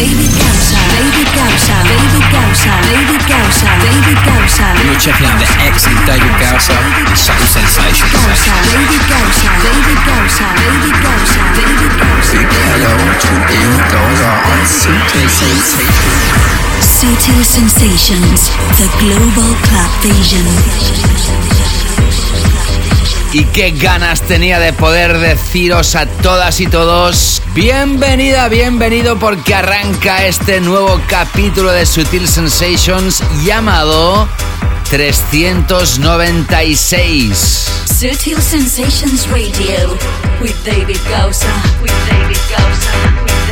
David Gausa. David Gausa. David Gausa. David Gausa. David Gausa. You're checking out the excellent David Gausa and Subtle Sensations. Gausa. David Gausa. David Gausa. David Gausa. David Gausa. Hello to David Gausa on Subtle Sensations. Subtle Sensations, the global club vision. Y qué ganas tenía de poder deciros a todas y todos, bienvenida, bienvenido porque arranca este nuevo capítulo de Sutil Sensations llamado 396. Sutil Sensations Radio with David Gausa. With David Gausa. David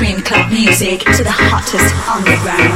mainstream club music to the hottest underground.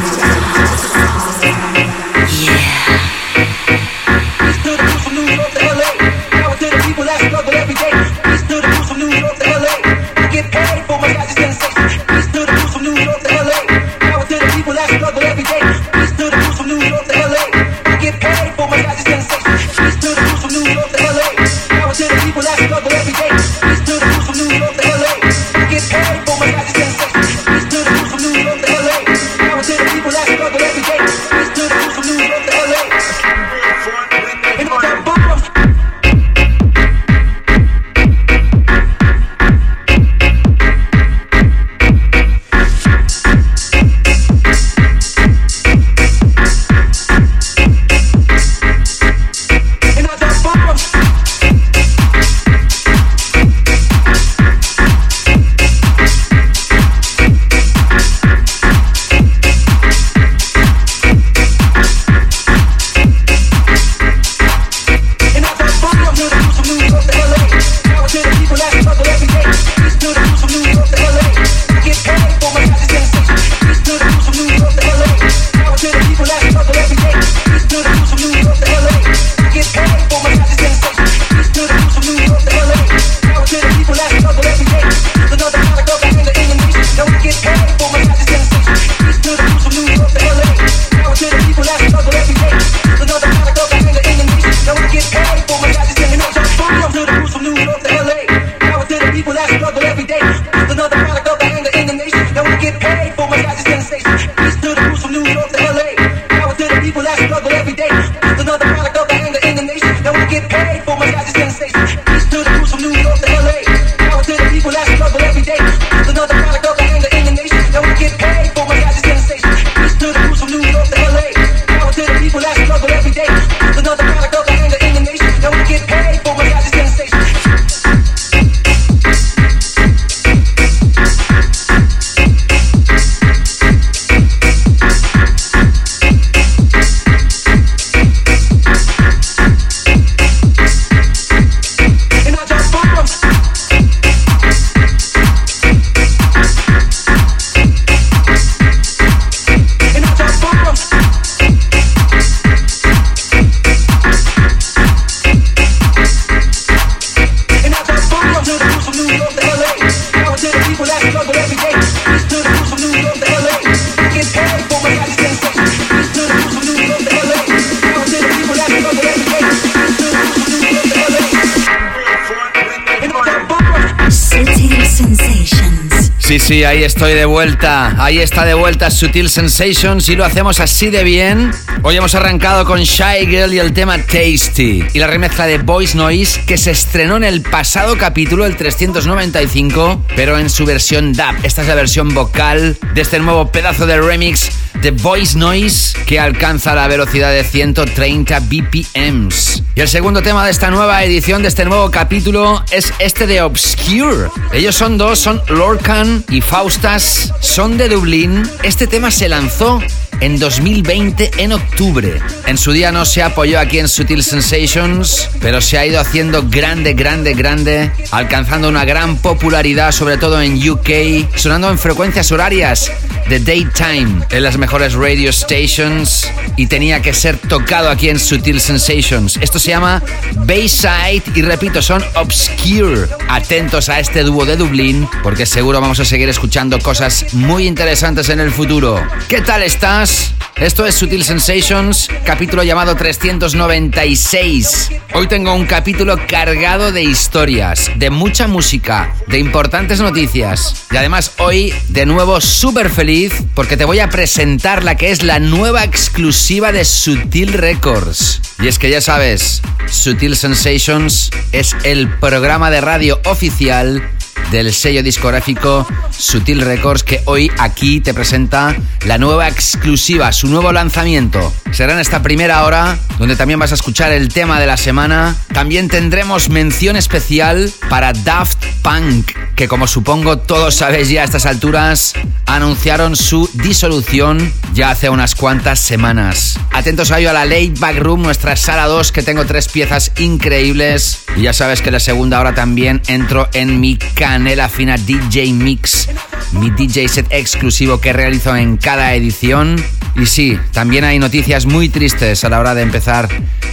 Estoy de vuelta. Ahí está de vuelta Sutil Sensations y lo hacemos así de bien. Hoy hemos arrancado con Shy Girl y el tema Tasty y la remezcla de Voice Noise que se estrenó en el pasado capítulo, el 395, pero en su versión DAP. Esta es la versión vocal de este nuevo pedazo de remix de Voice Noise que alcanza la velocidad de 130 BPMs. Y el segundo tema de esta nueva edición, de este nuevo capítulo, es este de Obscure. Ellos son dos, son Lorcan y Faustas, son de Dublín. Este tema se lanzó en 2020 en octubre. En su día no se apoyó aquí en Sutil Sensations, pero se ha ido haciendo grande, grande, grande, alcanzando una gran popularidad, sobre todo en UK, sonando en frecuencias horarias de daytime en las mejores radio stations y tenía que ser tocado aquí en Sutil Sensations. Esto se llama Bayside y repito, son Obscure. Atentos a este dúo de Dublín porque seguro vamos a seguir escuchando cosas muy interesantes en el futuro. ¿Qué tal estás? Esto es Sutil Sensations, capítulo llamado 396. Hoy tengo un capítulo cargado de historias, de mucha música, de importantes noticias. Y además hoy de nuevo súper feliz porque te voy a presentar la que es la nueva exclusiva de Sutil Records. Y es que ya sabes, Sutil Sensations es el programa de radio oficial del sello discográfico Sutil Records que hoy aquí te presenta la nueva exclusiva, su nuevo lanzamiento. Será en esta primera hora donde también vas a escuchar el tema de la semana. También tendremos mención especial para Daft Punk, que como supongo todos sabéis ya a estas alturas, anunciaron su disolución ya hace unas cuantas semanas. Atentos a ello a la Late Back Room, nuestra sala 2, que tengo tres piezas increíbles. Y ya sabes que la segunda hora también entro en mi canela fina DJ Mix, mi DJ set exclusivo que realizo en cada edición. Y sí, también hay noticias muy tristes a la hora de empezar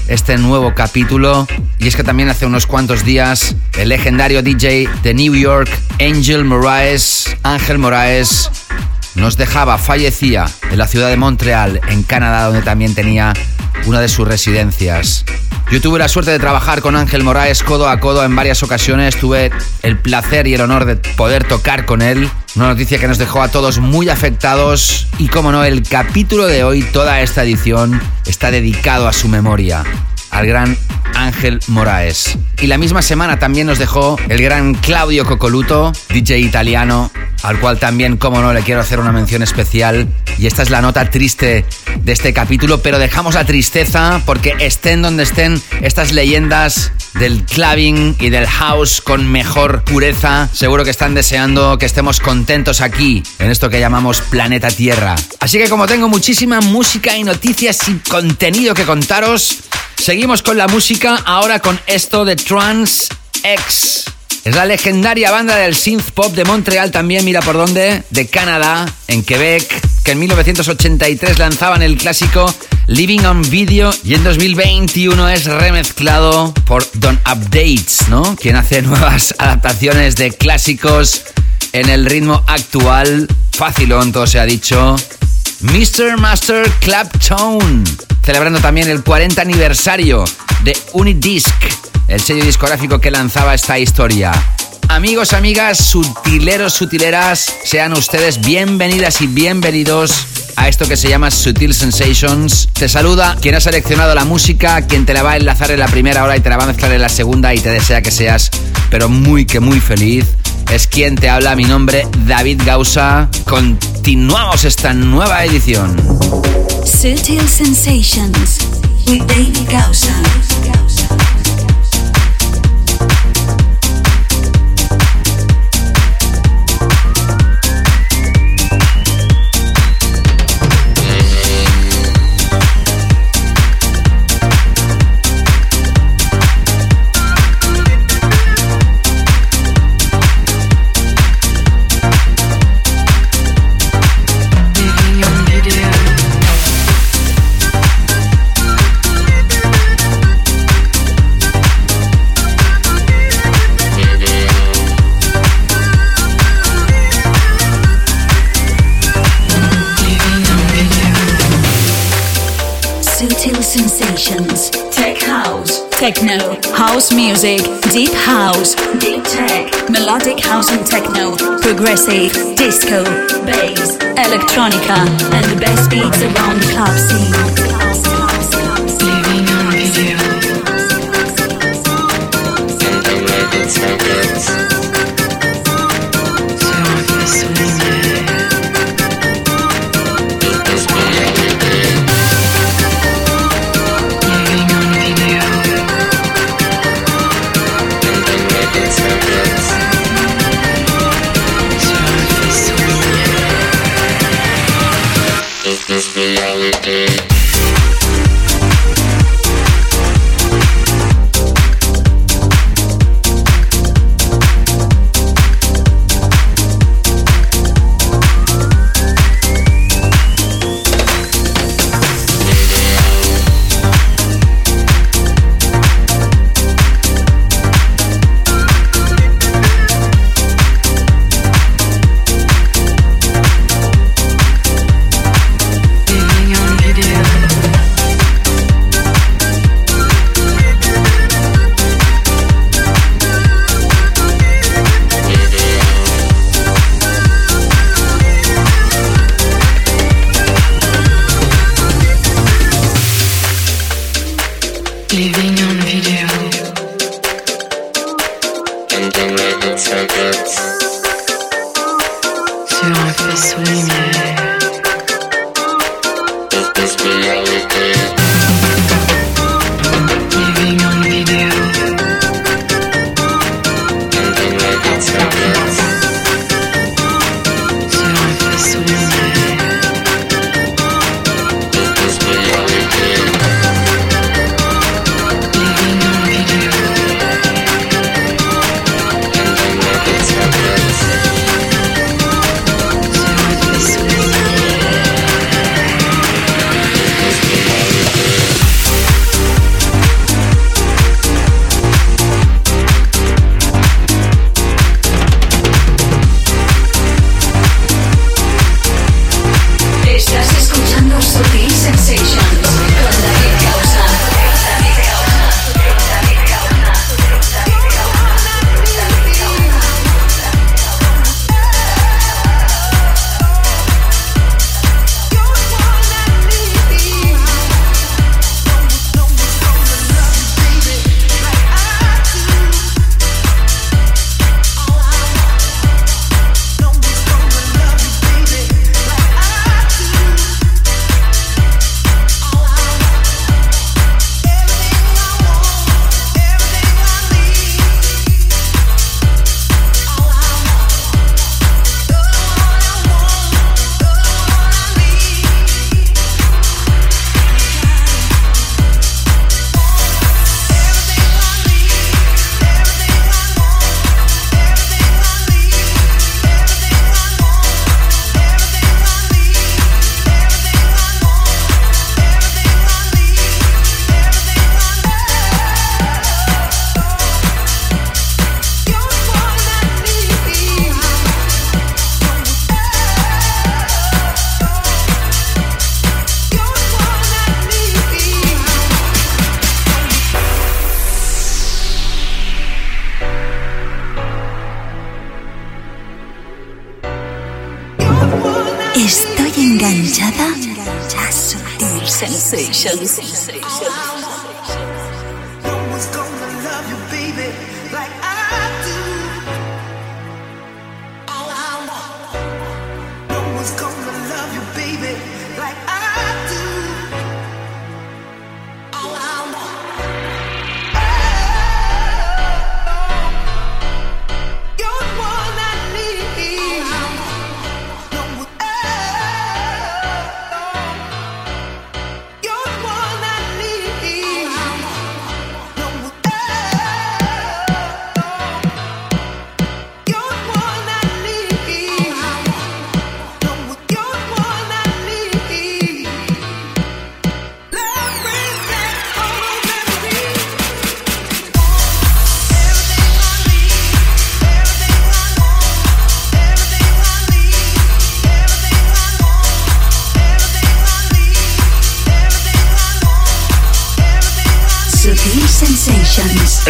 este nuevo capítulo. Y es que también hace unos cuantos días el legendario DJ de New York, Angel Moraes, Ángel Moraes, nos dejaba, fallecía en la ciudad de Montreal, en Canadá, donde también tenía una de sus residencias. Yo tuve la suerte de trabajar con Ángel Moraes codo a codo en varias ocasiones, tuve el placer y el honor de poder tocar con él. Una noticia que nos dejó a todos muy afectados y como no, el capítulo de hoy, toda esta edición, está dedicado a su memoria al gran Ángel Moraes. Y la misma semana también nos dejó el gran Claudio Cocoluto, DJ italiano, al cual también, como no, le quiero hacer una mención especial. Y esta es la nota triste de este capítulo, pero dejamos la tristeza porque estén donde estén estas leyendas del clubbing y del house con mejor pureza, seguro que están deseando que estemos contentos aquí, en esto que llamamos planeta Tierra. Así que como tengo muchísima música y noticias y contenido que contaros, Seguimos con la música, ahora con esto de Trans X. Es la legendaria banda del synth pop de Montreal también, mira por dónde, de Canadá, en Quebec, que en 1983 lanzaban el clásico Living on Video y en 2021 es remezclado por Don Updates, ¿no? Quien hace nuevas adaptaciones de clásicos en el ritmo actual. Fácil, todo se ha dicho. Mr. Master Claptone, celebrando también el 40 aniversario de Unidisc, el sello discográfico que lanzaba esta historia. Amigos, amigas, sutileros, sutileras, sean ustedes bienvenidas y bienvenidos a esto que se llama Sutil Sensations. Te saluda quien ha seleccionado la música, quien te la va a enlazar en la primera hora y te la va a mezclar en la segunda y te desea que seas, pero muy que muy feliz es quien te habla. Mi nombre, David Gausa. Continuamos esta nueva edición. Sensations. Tech house, techno, house music, deep house, deep tech, melodic house and techno, progressive, disco, bass, electronica, and the best beats around the club scene. Living on video. Sensations.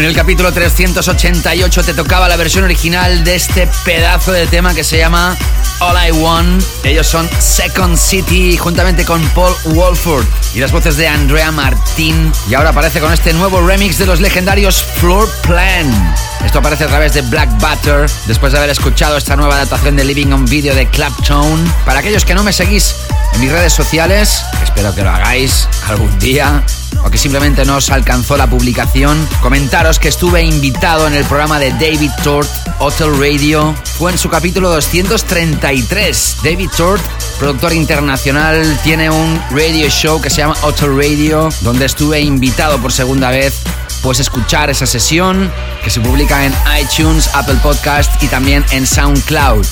En el capítulo 388 te tocaba la versión original de este pedazo de tema que se llama All I Want. Ellos son Second City juntamente con Paul Wolford y las voces de Andrea Martín. Y ahora aparece con este nuevo remix de los legendarios Floor Plan. Esto aparece a través de Black Butter después de haber escuchado esta nueva adaptación de Living on Video de Claptone. Para aquellos que no me seguís en mis redes sociales, espero que lo hagáis algún día que simplemente no os alcanzó la publicación, comentaros que estuve invitado en el programa de David Tort, Hotel Radio. Fue en su capítulo 233. David Tort, productor internacional, tiene un radio show que se llama Hotel Radio, donde estuve invitado por segunda vez Puedes escuchar esa sesión que se publica en iTunes, Apple Podcast y también en SoundCloud.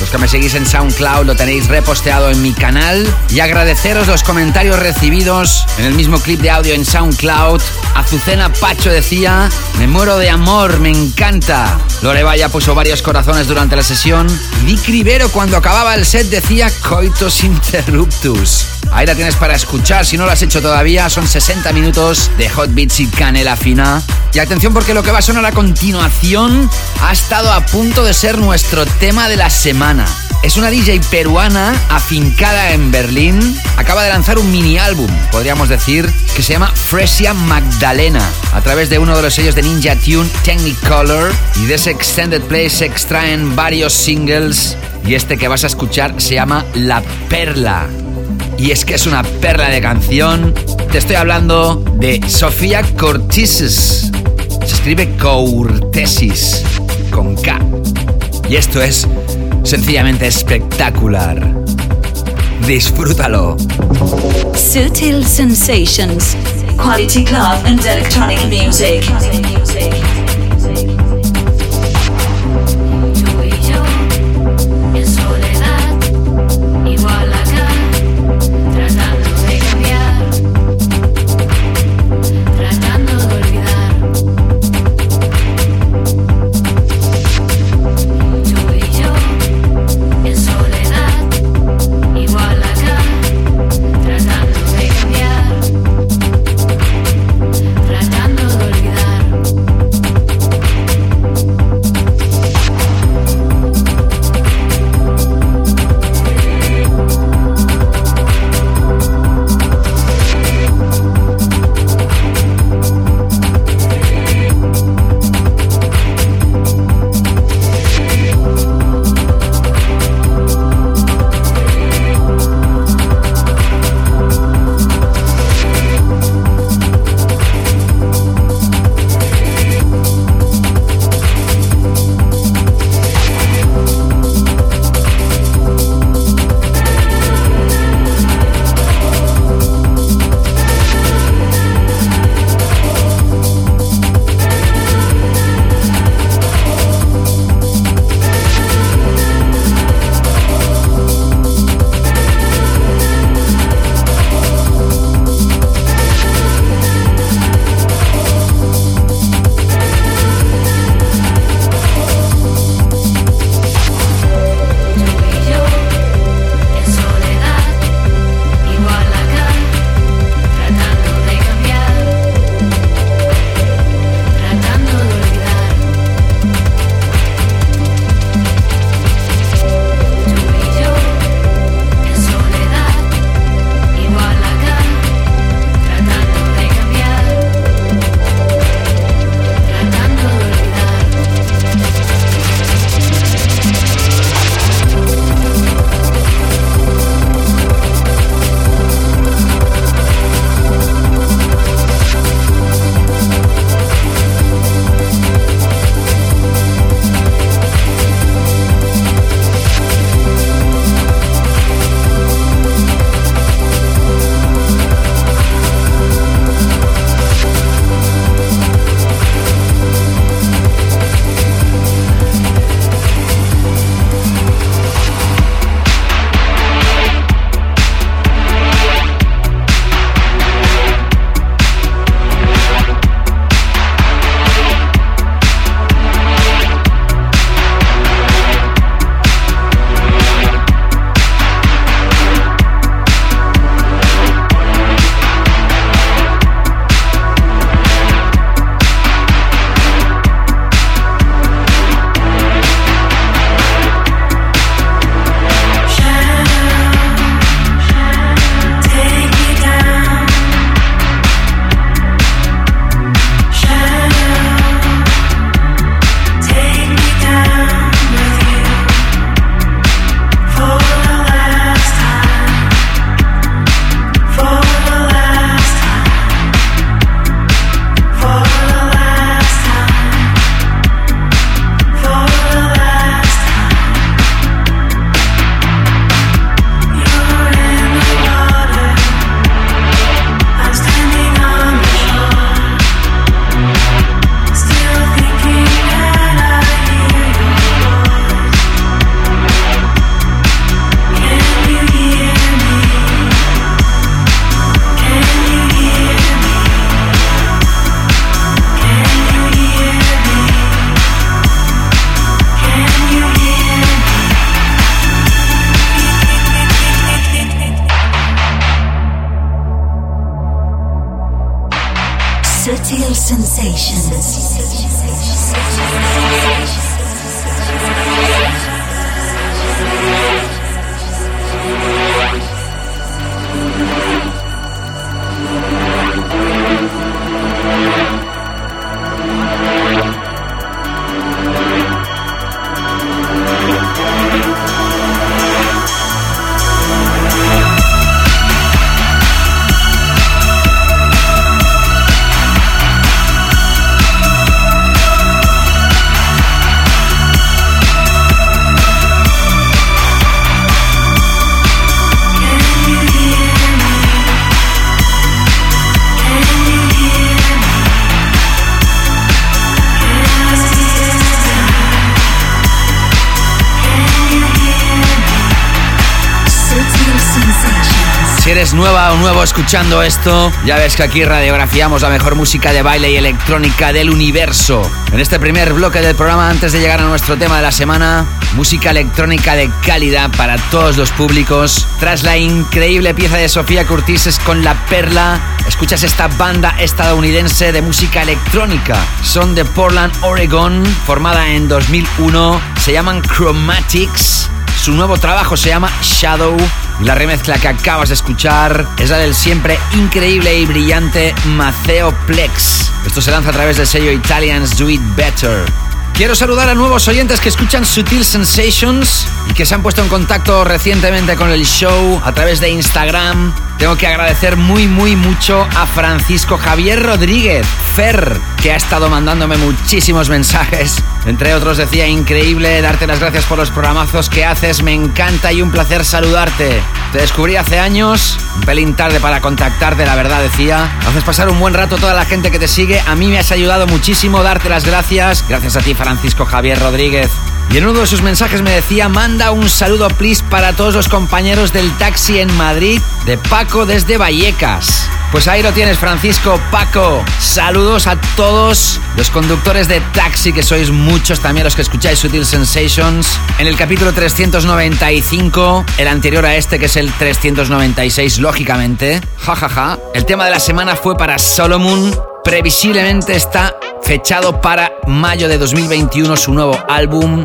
Los que me seguís en SoundCloud lo tenéis reposteado en mi canal y agradeceros los comentarios recibidos en el mismo clip de audio en SoundCloud. Azucena Pacho decía, me muero de amor, me encanta. Lore Vaya puso varios corazones durante la sesión Dick Rivero cuando acababa el set decía coitus interruptus. Ahí la tienes para escuchar, si no lo has hecho todavía, son 60 minutos de hot beats y canela fina. Y atención porque lo que va a sonar a continuación ha estado a punto de ser nuestro tema de la semana. Es una DJ peruana afincada en Berlín. Acaba de lanzar un mini álbum, podríamos decir, que se llama Fresia Magdalena, a través de uno de los sellos de Ninja Tune Technicolor. Y de ese extended play se extraen varios singles. Y este que vas a escuchar se llama La Perla y es que es una perla de canción. Te estoy hablando de Sofía Cortises. Se escribe Courtesis con K. Y esto es sencillamente espectacular. Disfrútalo. Sutil Sensations. Quality club and electronic music. Nueva o nuevo escuchando esto, ya ves que aquí radiografiamos la mejor música de baile y electrónica del universo. En este primer bloque del programa, antes de llegar a nuestro tema de la semana, música electrónica de calidad para todos los públicos. Tras la increíble pieza de Sofía Curtis con La Perla, escuchas esta banda estadounidense de música electrónica. Son de Portland, Oregon, formada en 2001. Se llaman Chromatics. Su nuevo trabajo se llama Shadow la remezcla que acabas de escuchar es la del siempre increíble y brillante Maceo Plex. Esto se lanza a través del sello Italians Do It Better. Quiero saludar a nuevos oyentes que escuchan Sutil Sensations y que se han puesto en contacto recientemente con el show a través de Instagram. Tengo que agradecer muy, muy mucho a Francisco Javier Rodríguez, Fer, que ha estado mandándome muchísimos mensajes. Entre otros decía, increíble darte las gracias por los programazos que haces, me encanta y un placer saludarte. Te descubrí hace años, un pelín tarde para contactarte, la verdad decía. Haces pasar un buen rato toda la gente que te sigue, a mí me has ayudado muchísimo, darte las gracias. Gracias a ti, Francisco Javier Rodríguez. Y en uno de sus mensajes me decía, manda un saludo please para todos los compañeros del taxi en Madrid, de Paco desde Vallecas. Pues ahí lo tienes, Francisco, Paco. Saludos a todos los conductores de taxi, que sois muchos también los que escucháis Sutil Sensations. En el capítulo 395, el anterior a este, que es el 396, lógicamente. Jajaja. Ja, ja. El tema de la semana fue para Solomon. Previsiblemente está fechado para mayo de 2021 su nuevo álbum.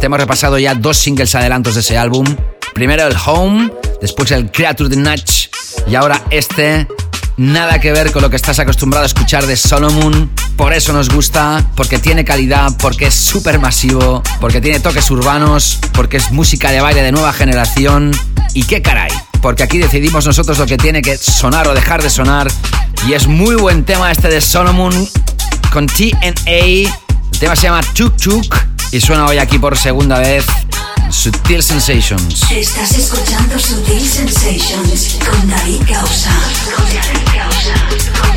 Te hemos repasado ya dos singles adelantos de ese álbum. Primero el Home, después el Creature the Natch y ahora este. Nada que ver con lo que estás acostumbrado a escuchar de Solomon. Por eso nos gusta, porque tiene calidad, porque es súper masivo, porque tiene toques urbanos, porque es música de baile de nueva generación. Y qué caray, porque aquí decidimos nosotros lo que tiene que sonar o dejar de sonar. Y es muy buen tema este de Solomon con TNA. El tema se llama Tuk Tuk y suena hoy aquí por segunda vez. Sutil Sensations. Estás escuchando Sutil Sensations con David Causa. Con David Causa.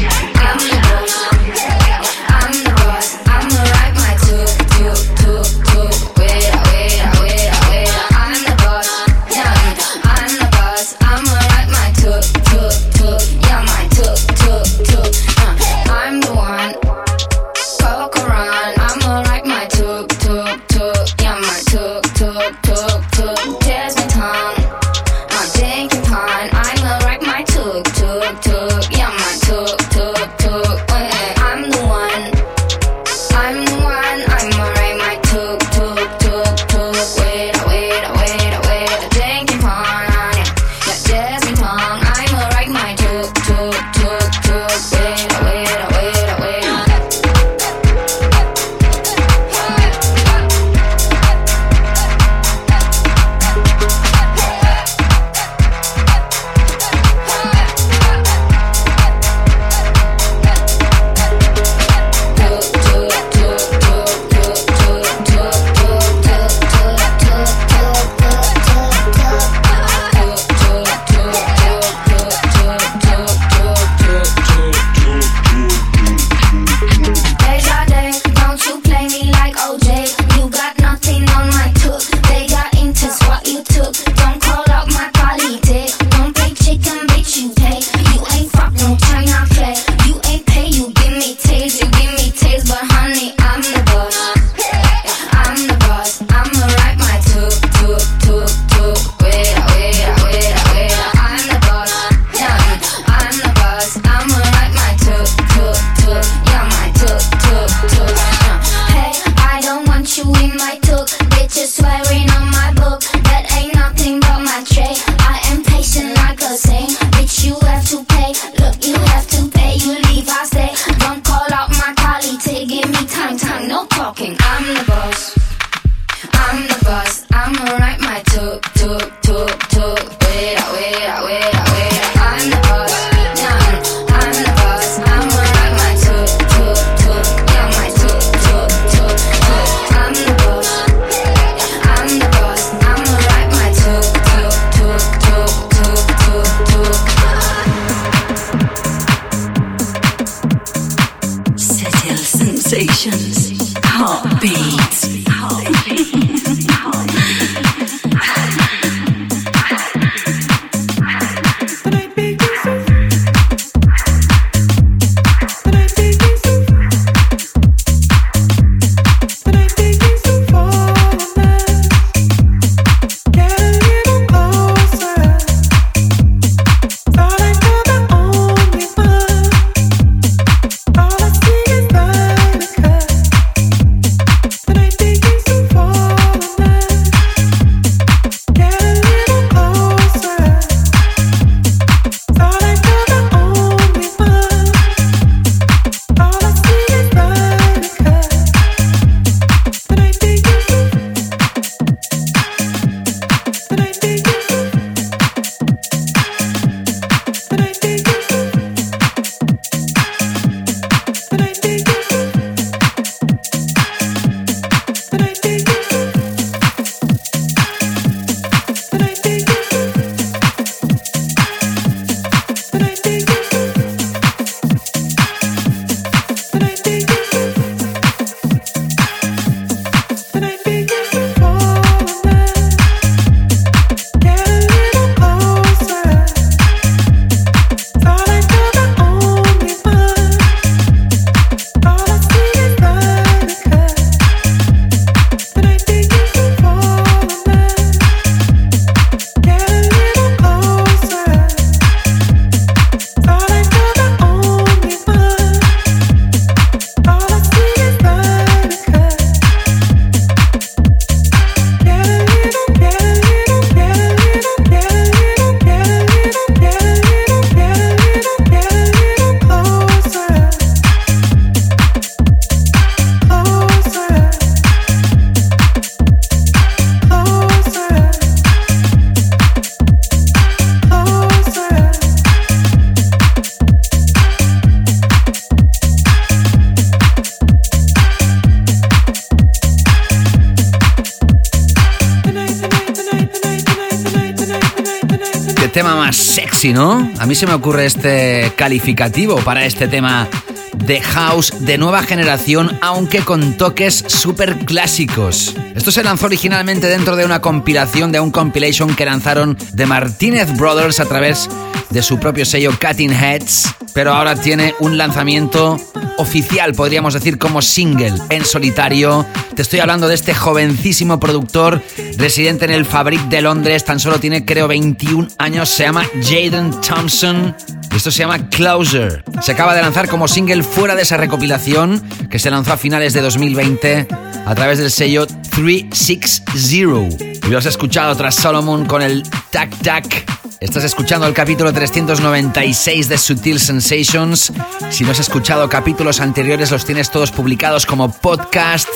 Sexy, ¿no? A mí se me ocurre este calificativo para este tema de house de nueva generación, aunque con toques súper clásicos. Esto se lanzó originalmente dentro de una compilación de un compilation que lanzaron de Martinez Brothers a través de su propio sello Cutting Heads, pero ahora tiene un lanzamiento oficial, podríamos decir como single, en solitario. Te estoy hablando de este jovencísimo productor residente en el Fabric de Londres, tan solo tiene creo 21 años, se llama Jaden Thompson. Esto se llama Closer. Se acaba de lanzar como single fuera de esa recopilación que se lanzó a finales de 2020 a través del sello 360. Y lo has escuchado tras Solomon con el Tac Tac Estás escuchando el capítulo 396 de Sutil Sensations. Si no has escuchado capítulos anteriores, los tienes todos publicados como podcast.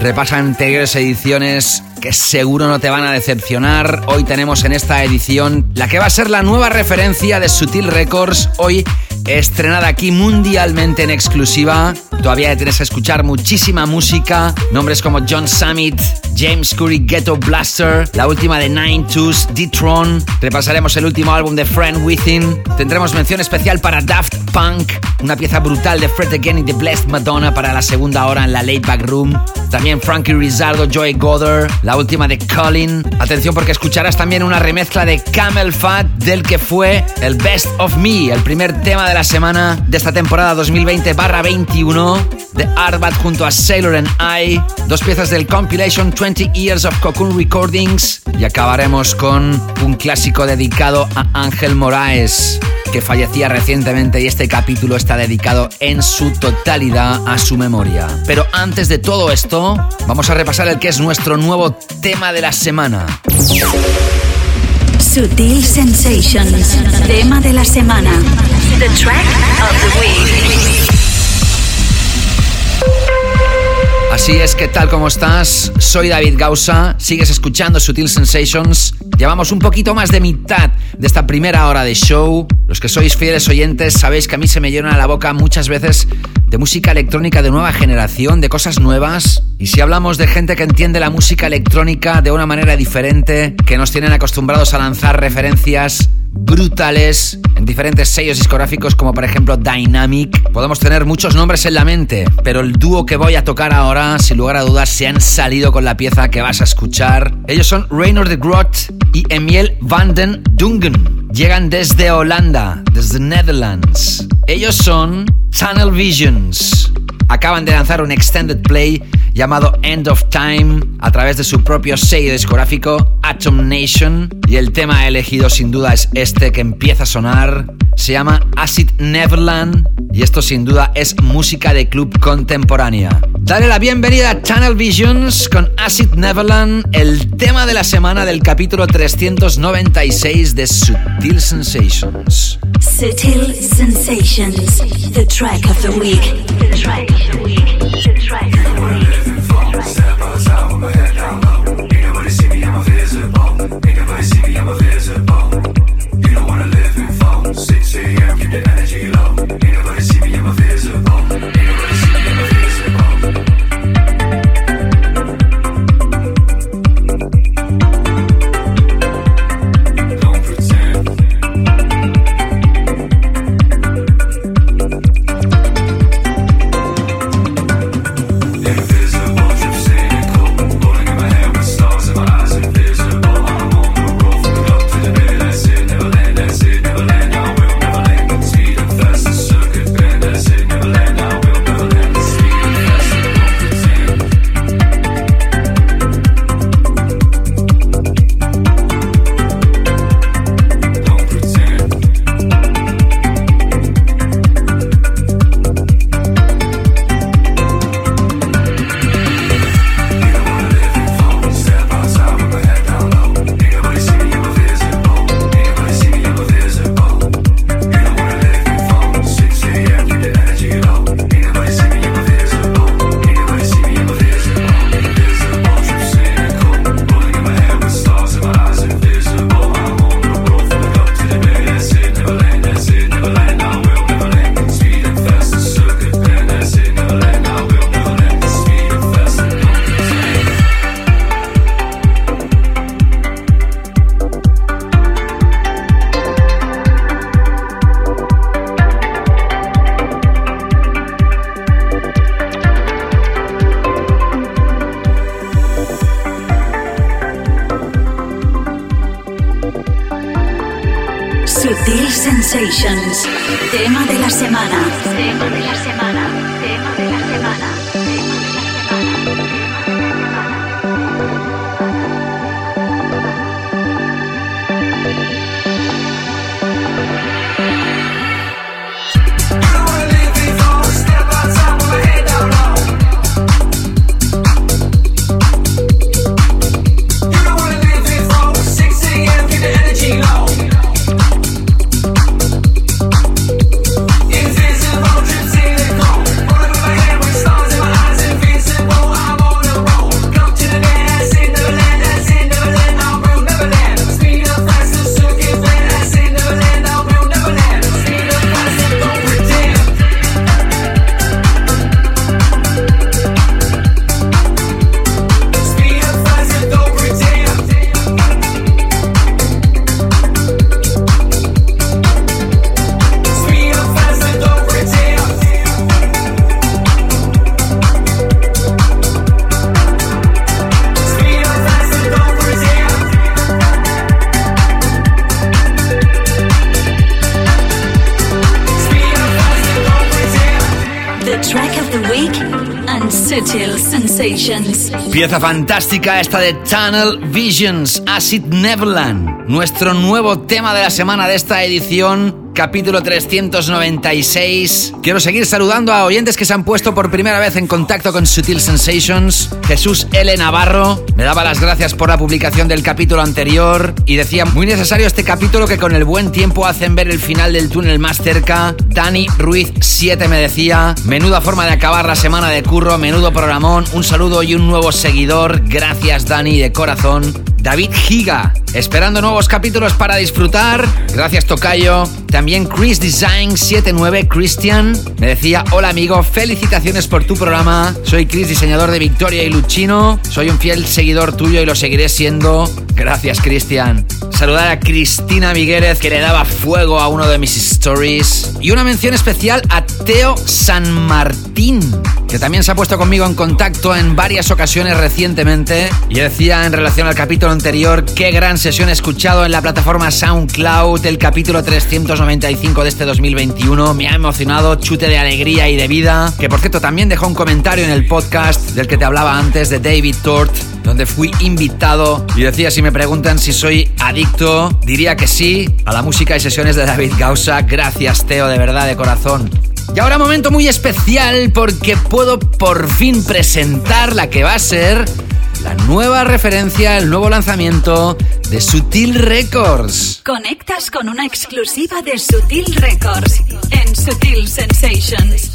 Repasa anteriores ediciones que seguro no te van a decepcionar. Hoy tenemos en esta edición la que va a ser la nueva referencia de Sutil Records. Hoy estrenada aquí mundialmente en exclusiva. Todavía tienes que escuchar muchísima música. Nombres como John Summit, James Curry, Ghetto Blaster, la última de Nine Twos, D-Tron. Repasaremos el último álbum de Friend Within. Tendremos mención especial para Daft Punk, una pieza brutal de Fred Again y The Blessed Madonna para la segunda hora en la Late Back Room. También Frankie Rizardo, Joy Goddard, la última de Colin. Atención porque escucharás también una remezcla de Camel Fat del que fue el Best of Me, el primer tema de la semana de esta temporada 2020-21 de Arbat junto a Sailor and I. Dos piezas del compilation 20 Years of Cocoon Recordings. Y acabaremos con un clásico dedicado a Ángel Moraes que fallecía recientemente y este capítulo está dedicado en su totalidad a su memoria. Pero antes de todo esto, vamos a repasar el que es nuestro nuevo tema de la semana. Sutil Sensations, tema de la semana. The track of the week. Así es que tal como estás, soy David Gausa, sigues escuchando Sutil Sensations. Llevamos un poquito más de mitad de esta primera hora de show. Los que sois fieles oyentes sabéis que a mí se me llena la boca muchas veces de música electrónica de nueva generación, de cosas nuevas. Y si hablamos de gente que entiende la música electrónica de una manera diferente, que nos tienen acostumbrados a lanzar referencias brutales en diferentes sellos discográficos como por ejemplo Dynamic. Podemos tener muchos nombres en la mente, pero el dúo que voy a tocar ahora, sin lugar a dudas, se han salido con la pieza que vas a escuchar. Ellos son Raynor de Grot y Emiel van den Dungen. Llegan desde Holanda, desde Netherlands. Ellos son Tunnel Visions. Acaban de lanzar un extended play llamado End of Time a través de su propio sello discográfico Atom Nation y el tema elegido sin duda es este que empieza a sonar. Se llama Acid Neverland y esto sin duda es música de club contemporánea. Dale la bienvenida a Channel Visions con Acid Neverland, el tema de la semana del capítulo 396 de Sutil Sensations. Sutil Sensations, the track of the week. The track of esta de Tunnel Visions, Acid Neverland, nuestro nuevo tema de la semana de esta edición capítulo 396. Quiero seguir saludando a oyentes que se han puesto por primera vez en contacto con Sutil Sensations. Jesús L. Navarro me daba las gracias por la publicación del capítulo anterior y decía, muy necesario este capítulo que con el buen tiempo hacen ver el final del túnel más cerca. Dani Ruiz 7 me decía, menuda forma de acabar la semana de curro, menudo programón, un saludo y un nuevo seguidor. Gracias Dani de corazón. David Giga, esperando nuevos capítulos para disfrutar. Gracias Tocayo. También Chris Design 79 Christian me decía, hola amigo, felicitaciones por tu programa. Soy Chris, diseñador de Victoria y Luchino. Soy un fiel seguidor tuyo y lo seguiré siendo. Gracias Cristian. Saludar a Cristina Migueles que le daba fuego a uno de mis stories. Y una mención especial a Teo San Martín, que también se ha puesto conmigo en contacto en varias ocasiones recientemente. Y decía en relación al capítulo anterior, qué gran sesión he escuchado en la plataforma SoundCloud, el capítulo 395 de este 2021. Me ha emocionado, chute de alegría y de vida. Que por cierto también dejó un comentario en el podcast del que te hablaba antes de David Tort, donde fui invitado y decía si me preguntan si soy adicto, diría que sí a la música y sesiones de David Gausa. Gracias Teo, de verdad, de corazón. Y ahora momento muy especial porque puedo por fin presentar la que va a ser la nueva referencia, el nuevo lanzamiento de Sutil Records. Conectas con una exclusiva de Sutil Records en Sutil Sensations.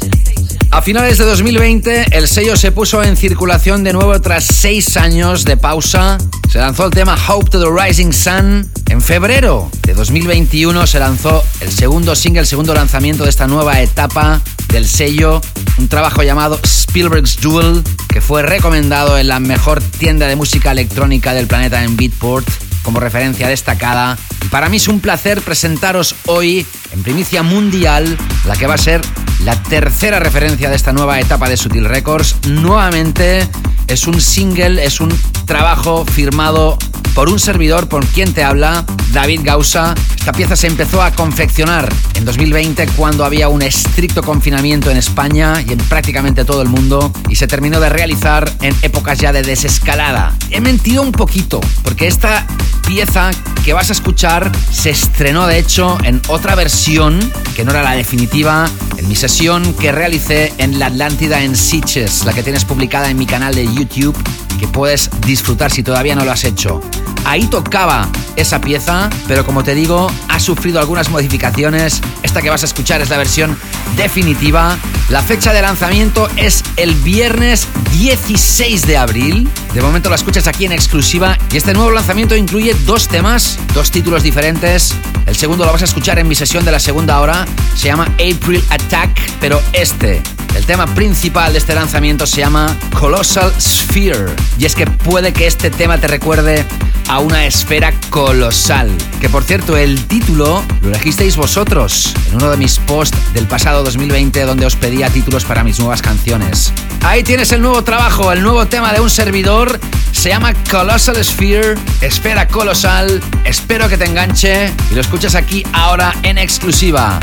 A finales de 2020, el sello se puso en circulación de nuevo tras seis años de pausa. Se lanzó el tema Hope to the Rising Sun. En febrero de 2021 se lanzó el segundo single, el segundo lanzamiento de esta nueva etapa del sello, un trabajo llamado Spielberg's Duel, que fue recomendado en la mejor tienda de música electrónica del planeta en Beatport como referencia destacada. Y para mí es un placer presentaros hoy, en primicia mundial, la que va a ser la tercera referencia de esta nueva etapa de Sutil Records. Nuevamente es un single, es un trabajo firmado por un servidor, por quien te habla, David Gausa. Esta pieza se empezó a confeccionar en 2020 cuando había un estricto confinamiento en España y en prácticamente todo el mundo y se terminó de realizar en épocas ya de desescalada. He mentido un poquito porque esta pieza que vas a escuchar se estrenó de hecho en otra versión que no era la definitiva en mi sesión que realicé en la Atlántida en Sitges, la que tienes publicada en mi canal de YouTube que puedes disfrutar si todavía no lo has hecho. Ahí tocaba esa pieza, pero como te digo, ha sufrido algunas modificaciones. Esta que vas a escuchar es la versión definitiva. La fecha de lanzamiento es el viernes 16 de abril. De momento la escuchas aquí en exclusiva y este nuevo lanzamiento incluye dos temas, dos títulos diferentes. El segundo lo vas a escuchar en mi sesión de la segunda hora. Se llama April Attack, pero este el tema principal de este lanzamiento se llama Colossal Sphere. Y es que puede que este tema te recuerde a una esfera colosal. Que por cierto, el título lo elegisteis vosotros en uno de mis posts del pasado 2020 donde os pedía títulos para mis nuevas canciones. Ahí tienes el nuevo trabajo, el nuevo tema de un servidor. Se llama Colossal Sphere, esfera colosal. Espero que te enganche y lo escuchas aquí ahora en exclusiva.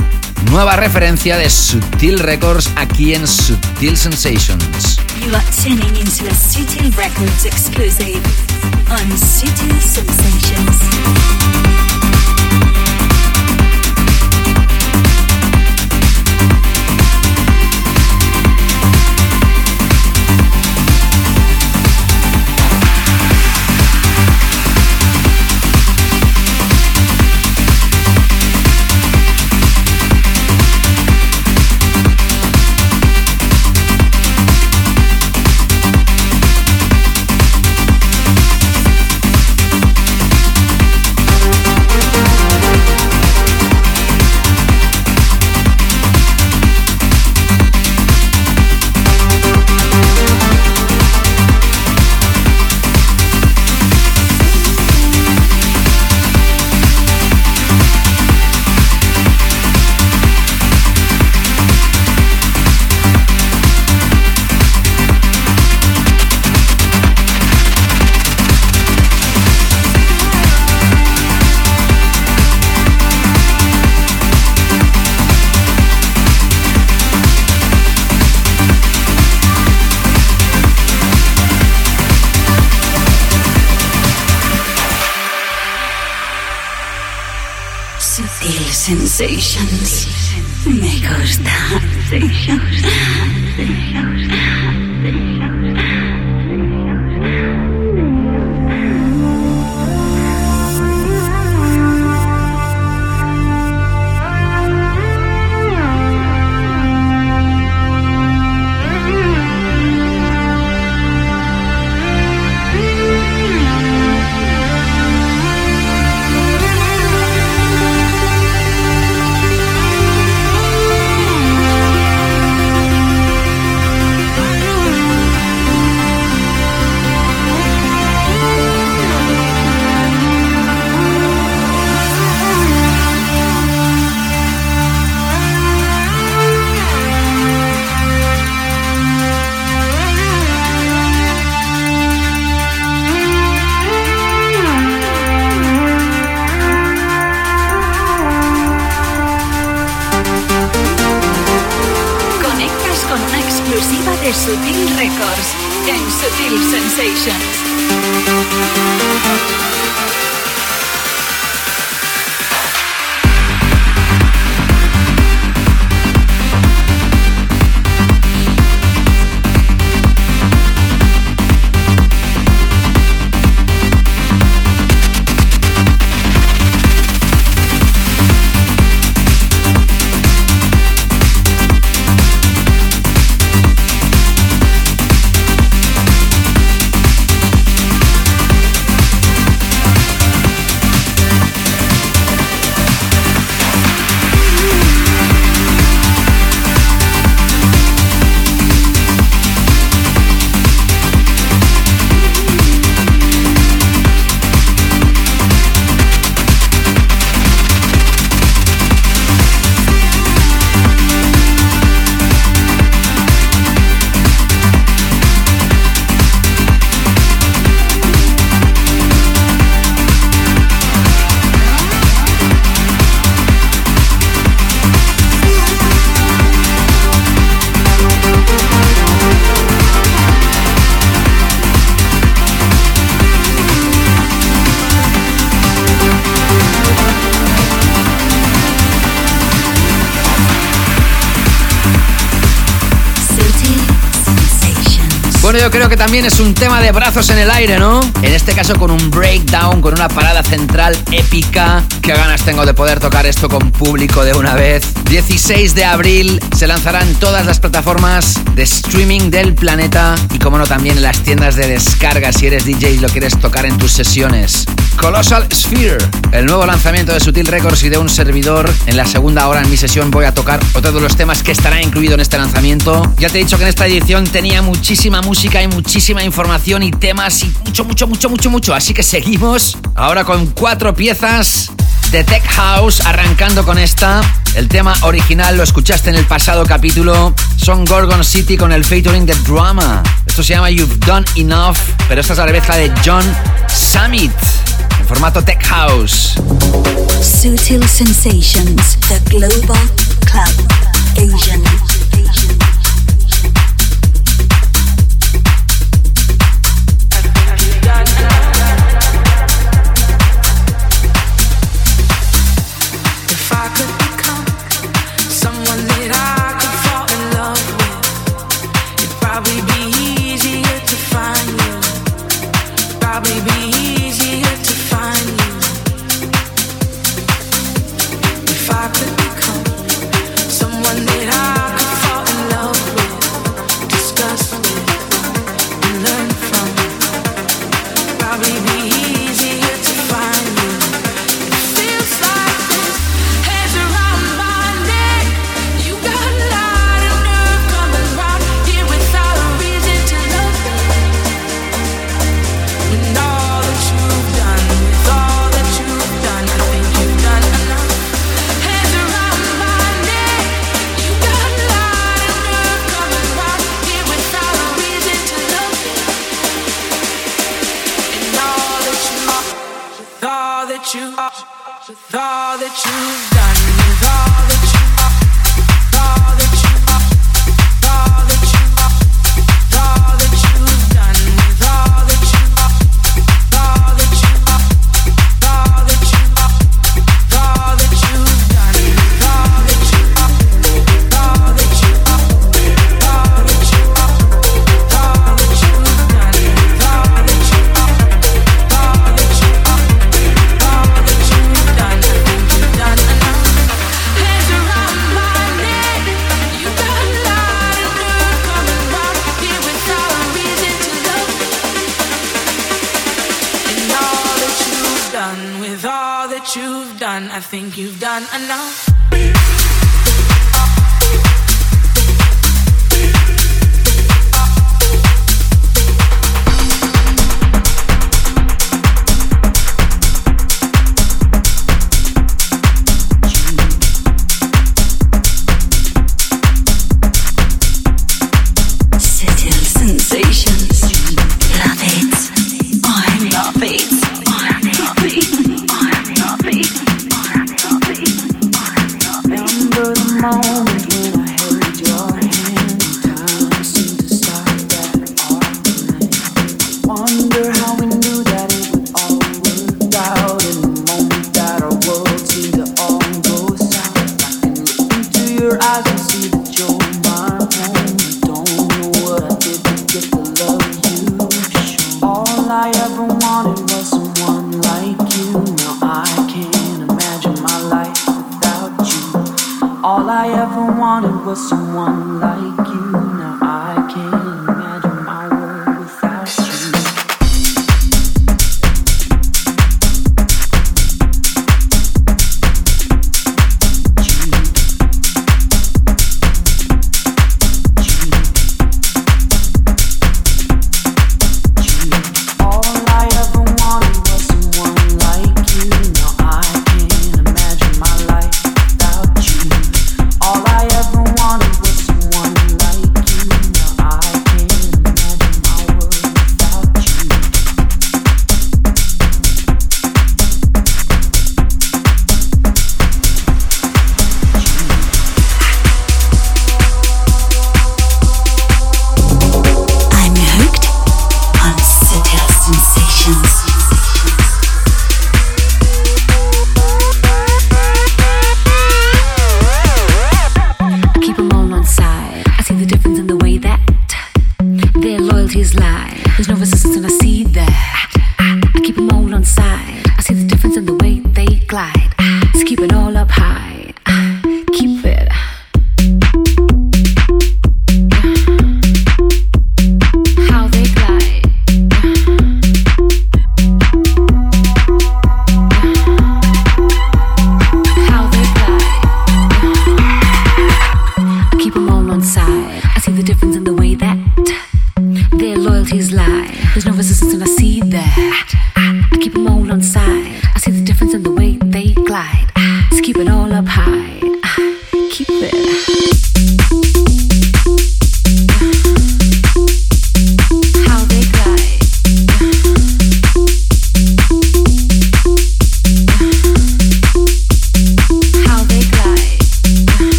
Nueva referencia de Sutil Records aquí en Sutil Sensations. Sensations. Sensations. Me gusta. También es un tema de brazos en el aire, ¿no? En este caso con un breakdown, con una parada central épica. Qué ganas tengo de poder tocar esto con público de una vez. 16 de abril se lanzarán todas las plataformas de streaming del planeta y como no también en las tiendas de descarga si eres DJ y lo quieres tocar en tus sesiones. Colossal Sphere, el nuevo lanzamiento de Sutil Records y de un servidor. En la segunda hora en mi sesión voy a tocar otro de los temas que estará incluido en este lanzamiento. Ya te he dicho que en esta edición tenía muchísima música y muchísima información y temas y mucho, mucho, mucho, mucho, mucho. Así que seguimos ahora con cuatro piezas de Tech House, arrancando con esta. El tema original lo escuchaste en el pasado capítulo. Son Gorgon City con el featuring de Drama. Esto se llama You've Done Enough, pero esta es la remezcla de John Summit formato Tech House. Sutil Sensations, the Global Club Asian. you, with all that you've done, with all. I'm alone.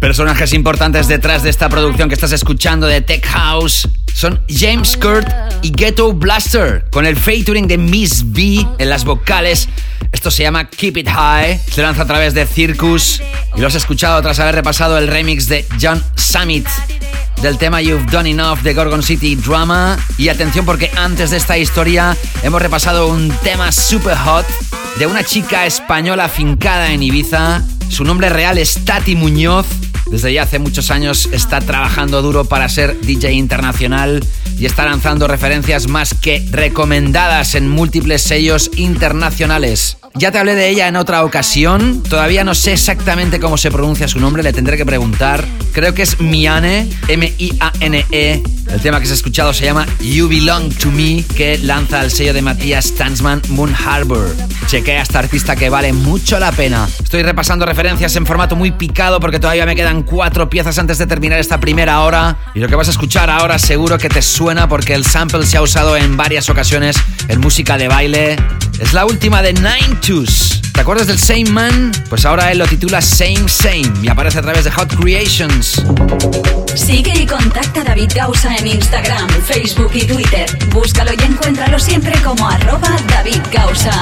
Personajes importantes detrás de esta producción que estás escuchando de Tech House son James Kurt y Ghetto Blaster, con el featuring de Miss B en las vocales. Esto se llama Keep It High, se lanza a través de Circus y lo has escuchado tras haber repasado el remix de John Summit del tema You've Done Enough de Gorgon City Drama. Y atención porque antes de esta historia hemos repasado un tema super hot de una chica española fincada en Ibiza. Su nombre real es Tati Muñoz. Desde ya hace muchos años está trabajando duro para ser DJ internacional y está lanzando referencias más que recomendadas en múltiples sellos internacionales. Ya te hablé de ella en otra ocasión. Todavía no sé exactamente cómo se pronuncia su nombre, le tendré que preguntar. Creo que es Miane, M-I-A-N-E. El tema que se ha escuchado se llama You Belong to Me, que lanza el sello de Matías Stansman Moon Harbor. Chequea esta artista que vale mucho la pena. Estoy repasando referencias en formato muy picado porque todavía me quedan cuatro piezas antes de terminar esta primera hora. Y lo que vas a escuchar ahora seguro que te suena porque el sample se ha usado en varias ocasiones en música de baile. Es la última de Nine ¿Te acuerdas del Same Man? Pues ahora él lo titula Same Same y aparece a través de Hot Creations. Sigue y contacta a David Gausa en Instagram, Facebook y Twitter. Búscalo y encuéntralo siempre como arroba David Gausa.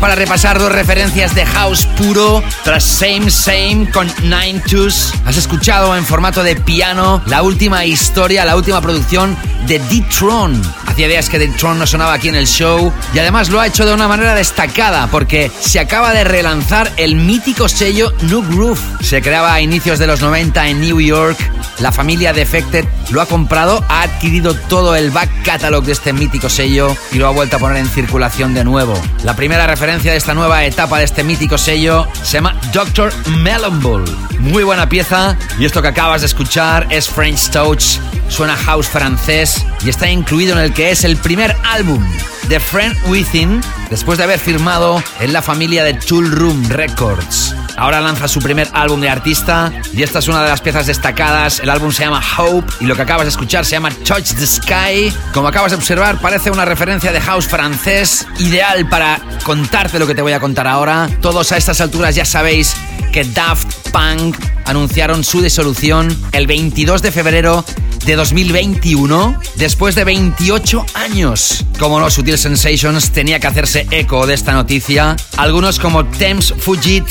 Para repasar dos referencias de house puro tras Same Same con Nine Twos. Has escuchado en formato de piano la última historia, la última producción de D-Tron. Hacía días que D-Tron no sonaba aquí en el show y además lo ha hecho de una manera destacada porque se acaba de relanzar el mítico sello New Groove. Se creaba a inicios de los 90 en New York. La familia Defected lo ha comprado, ha adquirido todo el back catalog de este mítico sello y lo ha vuelto a poner en circulación de nuevo. La primera referencia de esta nueva etapa de este mítico sello se llama Dr. Melonbull. Muy buena pieza y esto que acabas de escuchar es French Touch, suena house francés y está incluido en el que es el primer álbum de Friend Within después de haber firmado en la familia de Tool Room Records. Ahora lanza su primer álbum de artista y esta es una de las piezas destacadas. El álbum se llama Hope y lo que acabas de escuchar se llama Touch the Sky. Como acabas de observar, parece una referencia de house francés, ideal para contarte lo que te voy a contar ahora. Todos a estas alturas ya sabéis que Daft Punk anunciaron su disolución el 22 de febrero de 2021, después de 28 años. Como no, Sutil Sensations tenía que hacerse eco de esta noticia. Algunos como Thames Fujit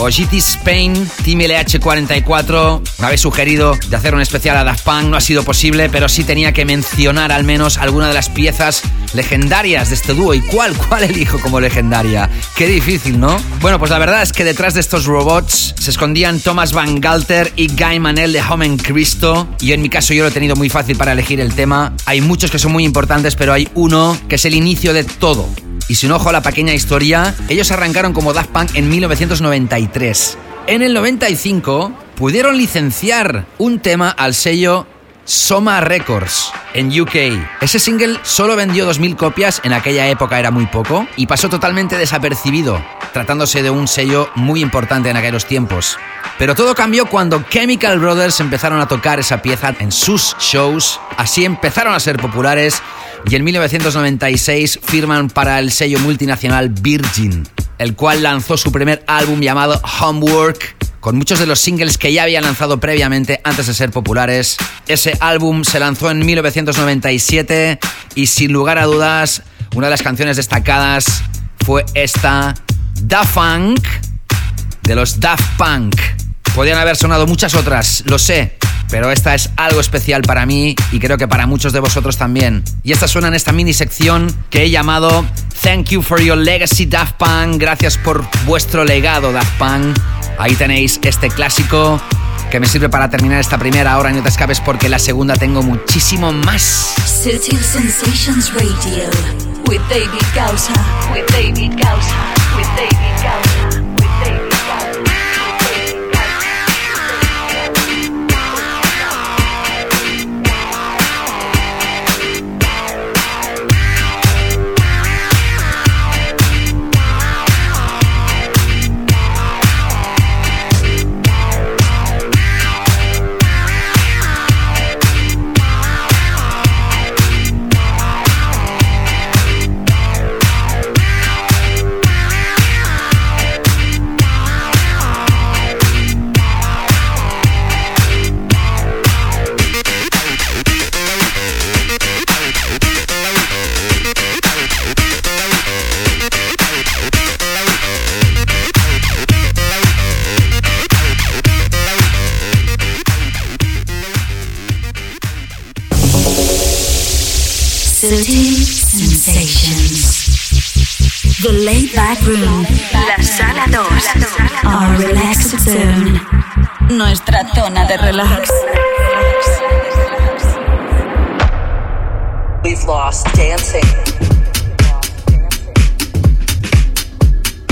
o GT Spain, Team LH44, me habéis sugerido de hacer un especial a Daft Punk, no ha sido posible, pero sí tenía que mencionar al menos alguna de las piezas legendarias de este dúo. ¿Y cuál? ¿Cuál elijo como legendaria? Qué difícil, ¿no? Bueno, pues la verdad es que detrás de estos robots se escondían Thomas Van Galter y Guy Manel de Home Cristo. Y en mi caso yo lo he tenido muy fácil para elegir el tema. Hay muchos que son muy importantes, pero hay uno que es el inicio de todo. Y sin ojo a la pequeña historia, ellos arrancaron como Daft Punk en 1993. En el 95 pudieron licenciar un tema al sello Soma Records en UK. Ese single solo vendió 2.000 copias, en aquella época era muy poco, y pasó totalmente desapercibido, tratándose de un sello muy importante en aquellos tiempos. Pero todo cambió cuando Chemical Brothers empezaron a tocar esa pieza en sus shows, así empezaron a ser populares y en 1996 firman para el sello multinacional Virgin, el cual lanzó su primer álbum llamado Homework con muchos de los singles que ya habían lanzado previamente antes de ser populares. Ese álbum se lanzó en 1997 y sin lugar a dudas, una de las canciones destacadas fue esta, Da Funk, de los Daft Punk. Podían haber sonado muchas otras, lo sé, pero esta es algo especial para mí y creo que para muchos de vosotros también. Y esta suena en esta mini sección que he llamado Thank you for your legacy Daft Punk, gracias por vuestro legado Daft Punk. Ahí tenéis este clásico que me sirve para terminar esta primera hora no te escapes porque la segunda tengo muchísimo más. Sutil Sensations Radio. With David Gausa. Sutil Sensations. The laid back room. La sala 2. Our relaxed zone. Nuestra zona de relax. We've lost dancing.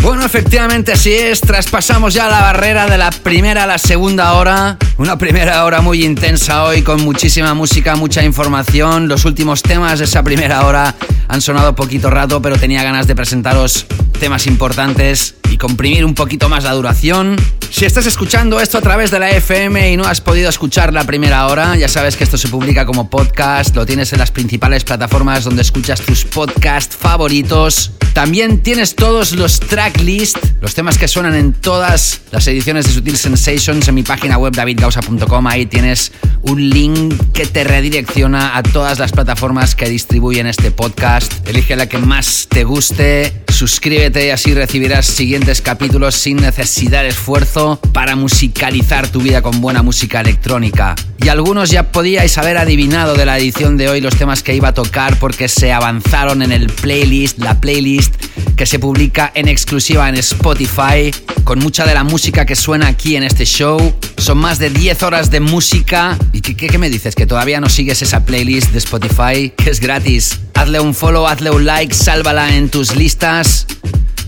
Bueno, efectivamente así es. Traspasamos ya la barrera de la primera a la segunda hora. Una primera hora muy intensa hoy con muchísima música, mucha información. Los últimos temas de esa primera hora han sonado poquito rato, pero tenía ganas de presentaros temas importantes y comprimir un poquito más la duración. Si estás escuchando esto a través de la FM y no has podido escuchar la primera hora, ya sabes que esto se publica como podcast, lo tienes en las principales plataformas donde escuchas tus podcasts favoritos. También tienes todos los tracklist, los temas que suenan en todas las ediciones de Sutil Sensations en mi página web davidgausa.com. Ahí tienes un link que te redirecciona a todas las plataformas que distribuyen este podcast. Elige la que más te guste, suscríbete y así recibirás siguientes capítulos sin necesidad de esfuerzo para musicalizar tu vida con buena música electrónica. Y algunos ya podíais haber adivinado de la edición de hoy los temas que iba a tocar porque se avanzaron en el playlist, la playlist que se publica en exclusiva en Spotify, con mucha de la música que suena aquí en este show. Son más de 10 horas de música. ¿Y qué, qué, me dices? ¿Que todavía no sigues esa playlist de Spotify? Que es gratis. Hazle un follow, hazle un like, sálvala en tus listas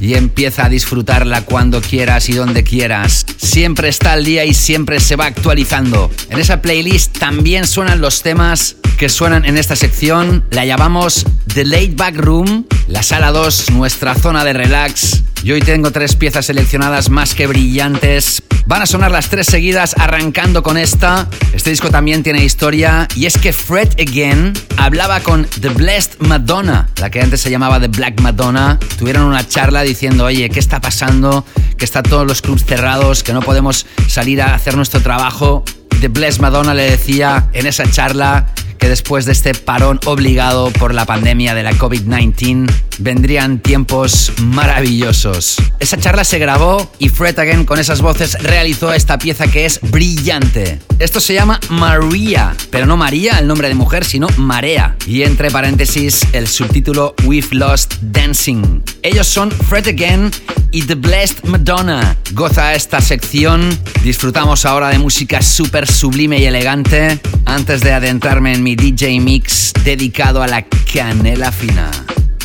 y empieza a disfrutarla cuando quieras y donde quieras. Siempre está al día y siempre se va actualizando. En esa playlist también suenan los temas que suenan en esta sección. La llamamos The Late Back Room, la sala 2, nuestra zona de relax. Y hoy tengo tres piezas seleccionadas más que brillantes. Van a sonar las tres seguidas arrancando con esta. Este disco también tiene historia y es que Fred Again hablaba con The Blessed Madonna, la que antes se llamaba The Black Madonna. Tuvieron una charla diciendo, oye, ¿qué está pasando? Que están todos los clubs cerrados, que no podemos salir a hacer nuestro trabajo. The Blessed Madonna le decía en esa charla que después de este parón obligado por la pandemia de la COVID-19 vendrían tiempos maravillosos. Esa charla se grabó y Fred Again con esas voces realizó esta pieza que es brillante. Esto se llama Maria, pero no María, el nombre de mujer, sino Marea. Y entre paréntesis el subtítulo We've Lost Dancing. Ellos son Fred Again y The Blessed Madonna. Goza esta sección. Disfrutamos ahora de música súper sublime y elegante antes de adentrarme en mi DJ mix dedicado a la canela fina.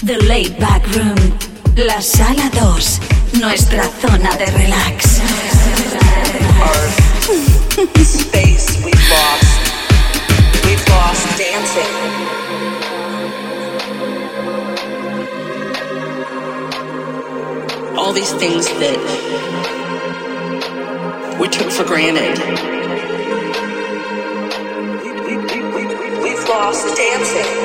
The Late Back Room, la sala 2, nuestra zona de relax. space we've lost. We've lost dancing. All these things that we took for granted. Lost dancing.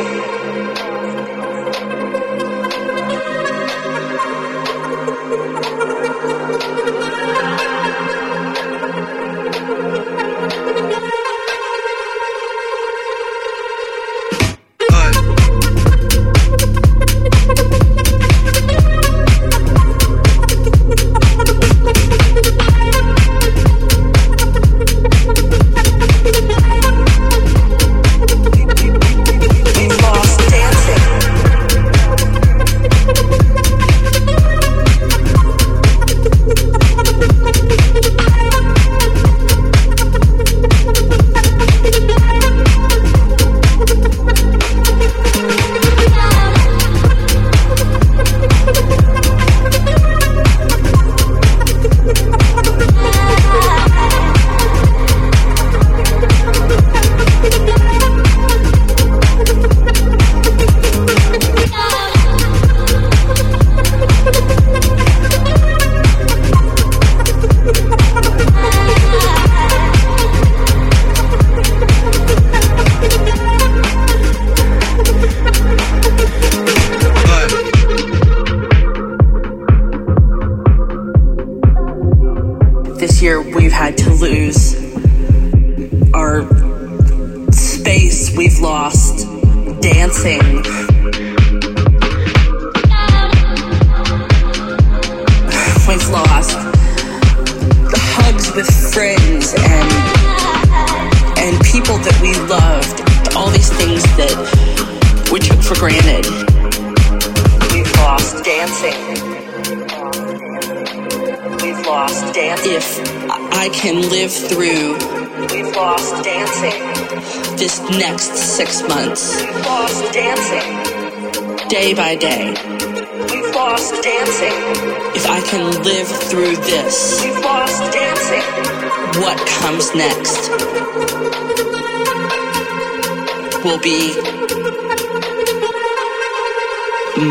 Will be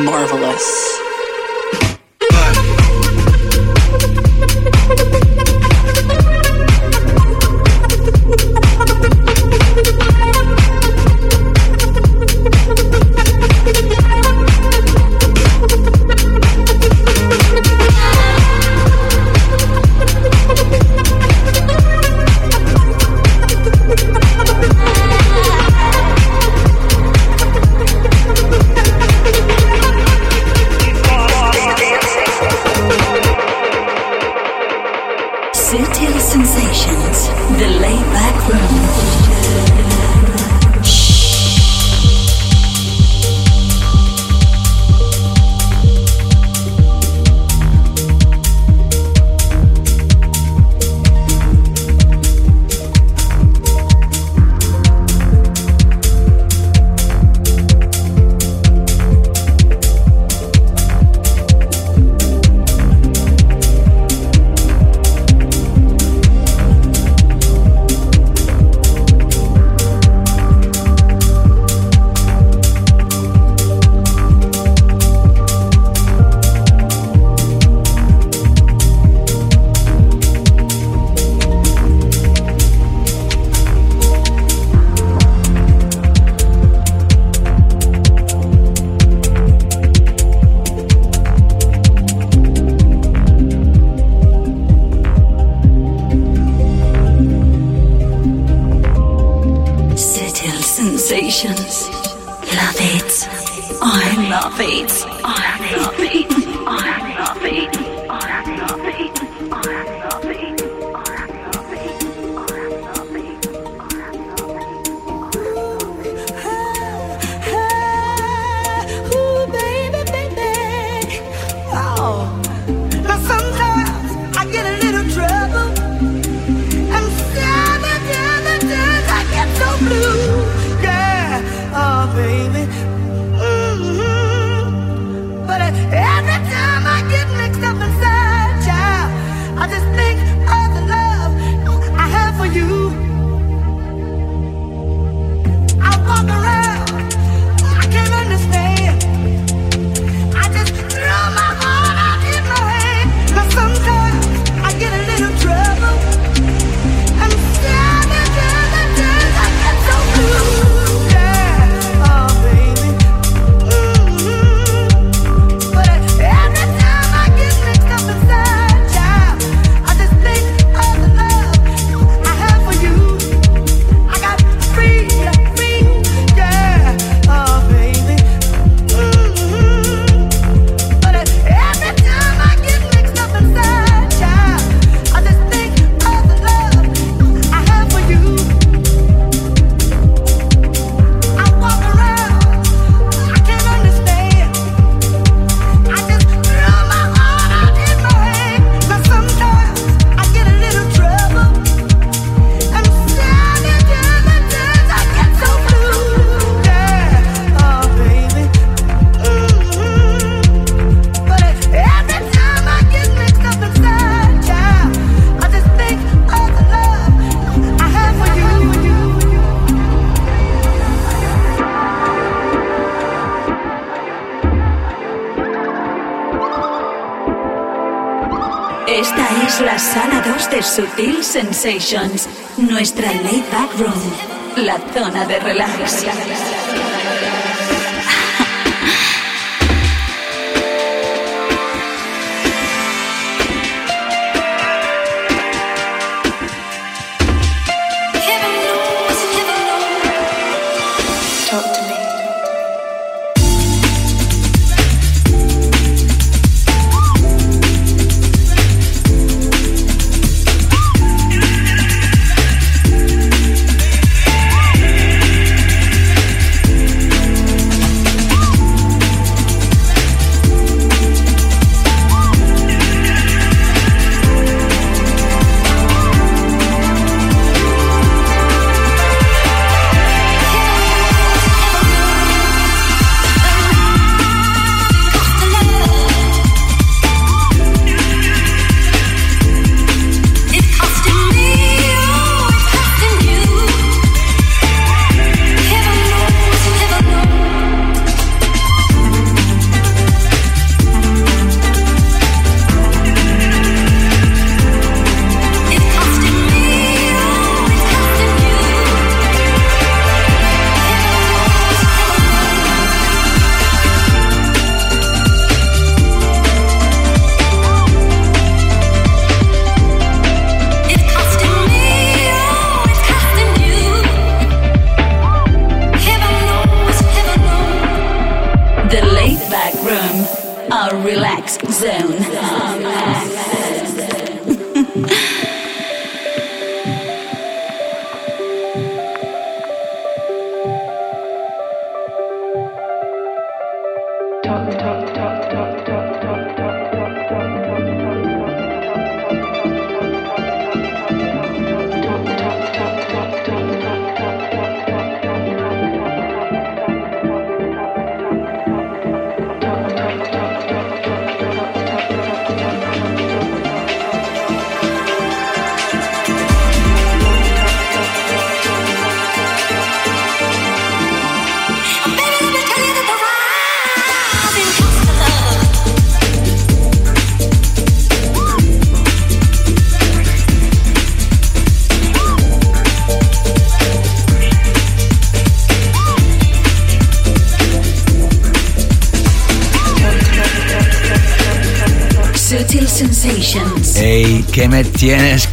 marvelous. Nuestra laid back room, la zona de relax.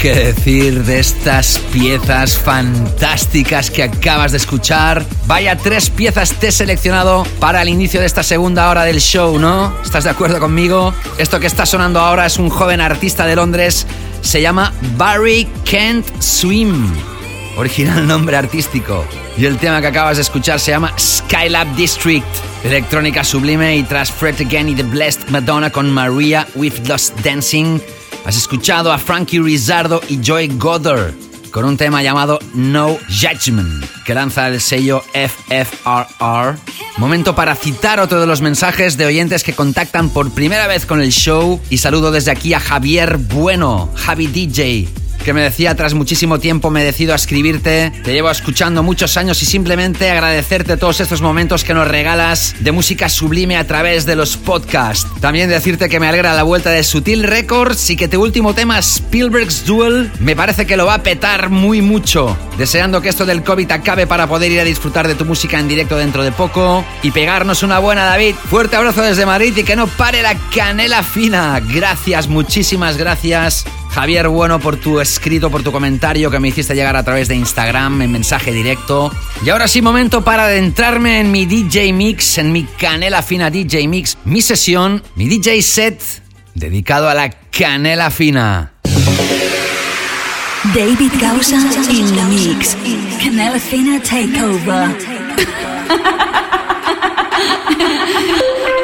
Que decir de estas piezas fantásticas que acabas de escuchar? Vaya tres piezas te he seleccionado para el inicio de esta segunda hora del show, ¿no? ¿Estás de acuerdo conmigo? Esto que está sonando ahora es un joven artista de Londres, se llama Barry Kent Swim. Original nombre artístico. Y el tema que acabas de escuchar se llama Skylab District. Electrónica sublime y tras Fred Again y The Blessed Madonna con Maria with Lost Dancing, has escuchado a Frankie Rizzardo y Joy Goddard con un tema llamado No Judgment, que lanza el sello FFRR. Momento para citar otro de los mensajes de oyentes que contactan por primera vez con el show y saludo desde aquí a Javier Bueno, Javi DJ que me decía tras muchísimo tiempo me decido a escribirte. Te llevo escuchando muchos años y simplemente agradecerte todos estos momentos que nos regalas de música sublime a través de los podcasts. También decirte que me alegra la vuelta de Sutil Records y que tu último tema Spielberg's Duel me parece que lo va a petar muy mucho. Deseando que esto del COVID acabe para poder ir a disfrutar de tu música en directo dentro de poco y pegarnos una buena David. Fuerte abrazo desde Madrid y que no pare la canela fina. Gracias, muchísimas gracias. Javier Bueno por tu escrito, por tu comentario que me hiciste llegar a través de Instagram en mensaje directo. Y ahora sí, momento para adentrarme en mi DJ Mix, en mi canela fina DJ Mix, mi sesión, mi DJ set dedicado a la canela fina. David Gausa in the mix. Canela Fina Takeover.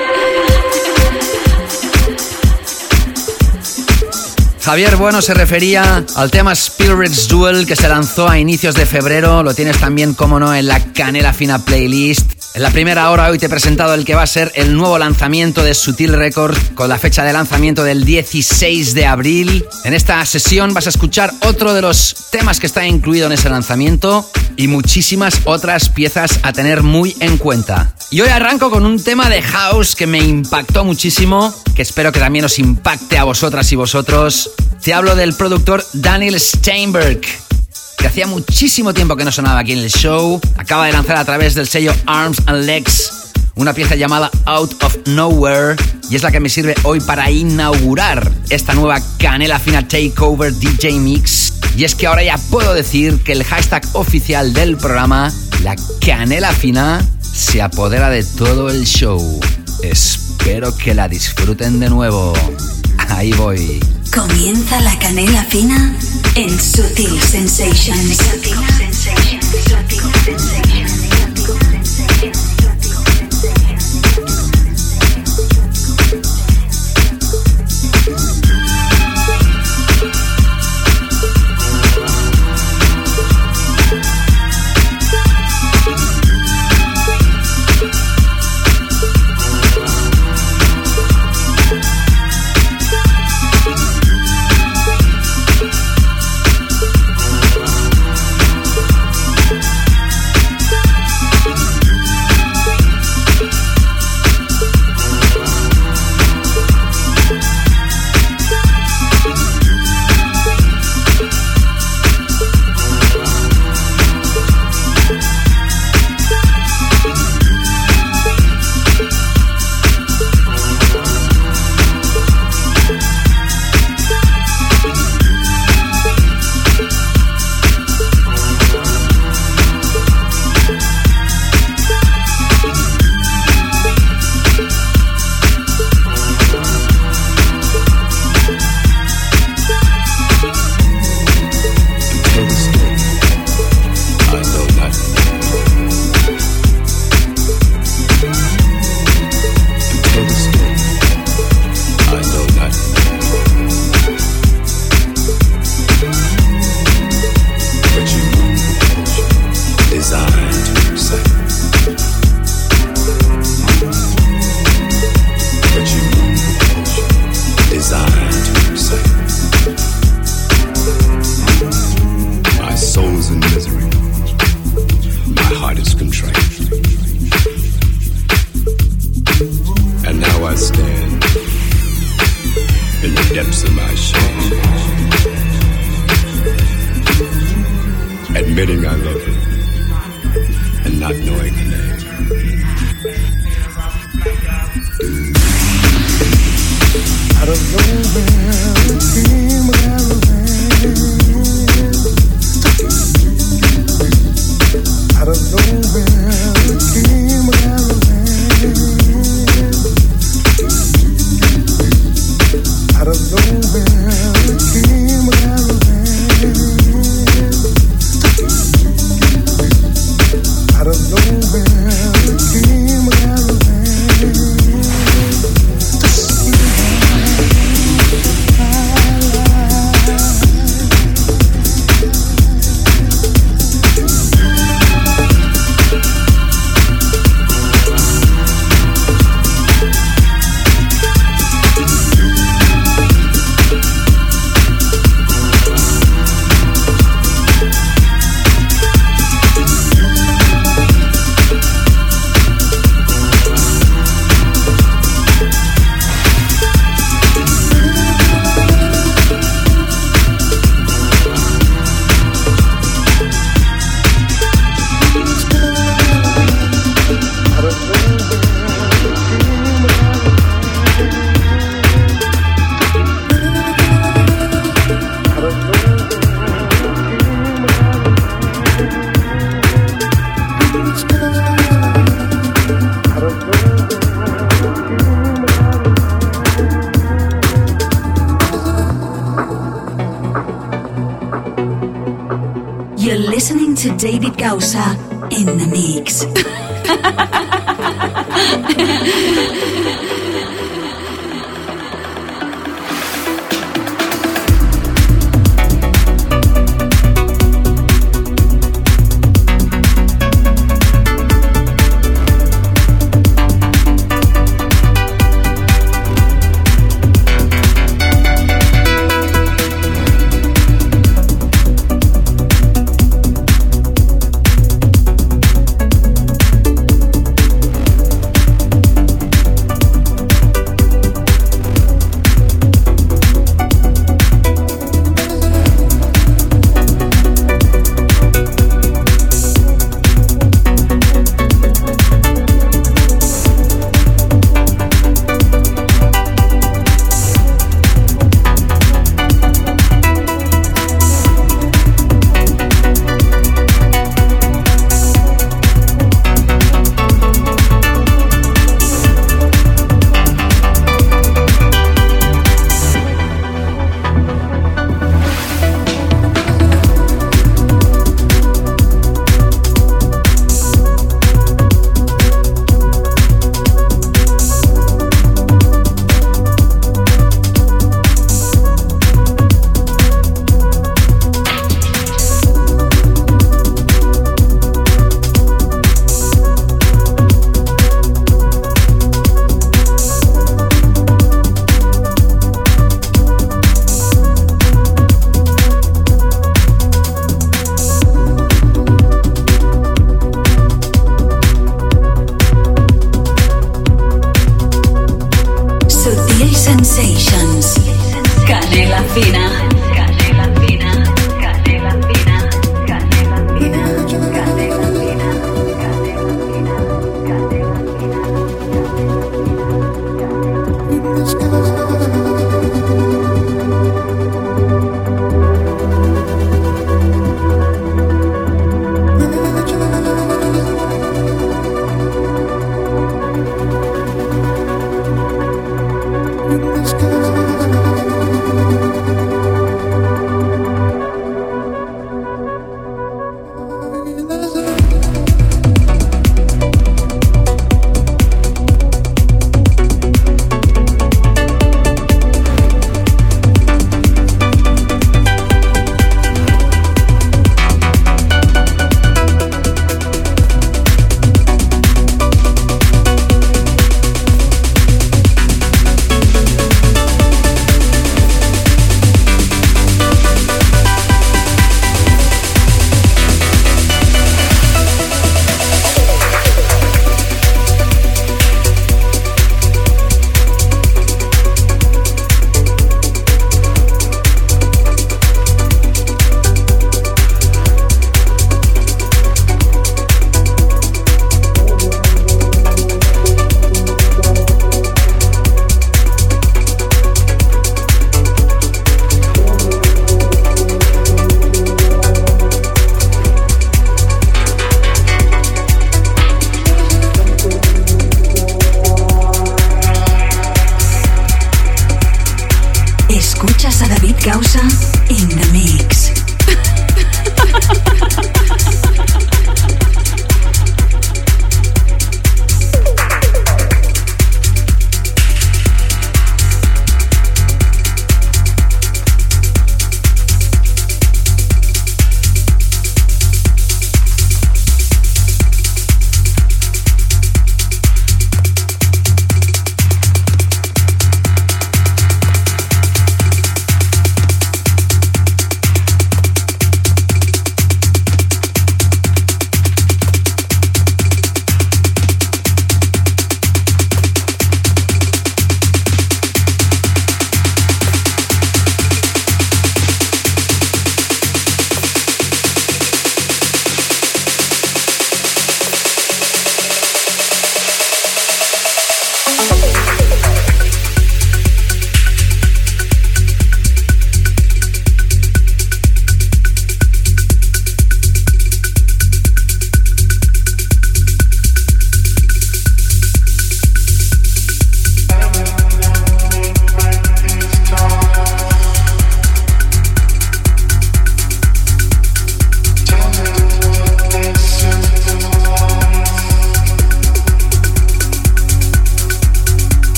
Javier Bueno se refería al tema Spirit's Duel que se lanzó a inicios de febrero. Lo tienes también, como no, en la Canela Fina Playlist. En la primera hora hoy te he presentado el que va a ser el nuevo lanzamiento de Sutil Record con la fecha de lanzamiento del 16 de abril. En esta sesión vas a escuchar otro de los temas que está incluido en ese lanzamiento y muchísimas otras piezas a tener muy en cuenta. Y hoy arranco con un tema de house que me impactó muchísimo, que espero que también os impacte a vosotras y vosotros. Te hablo del productor Daniel Steinberg, hacía muchísimo tiempo que no sonaba aquí en el show. Acaba de lanzar a través del sello Arms and Legs una pieza llamada Out of Nowhere y es la que me sirve hoy para inaugurar esta nueva Canela Fina Takeover DJ Mix. Y es que ahora ya puedo decir que el hashtag oficial del programa, la Canela Fina, se apodera de todo el show. Espero que la disfruten de nuevo. Ahí voy. Comienza la canela fina en Sutil Sensations. Sutil Sensations. Sutil Sensations.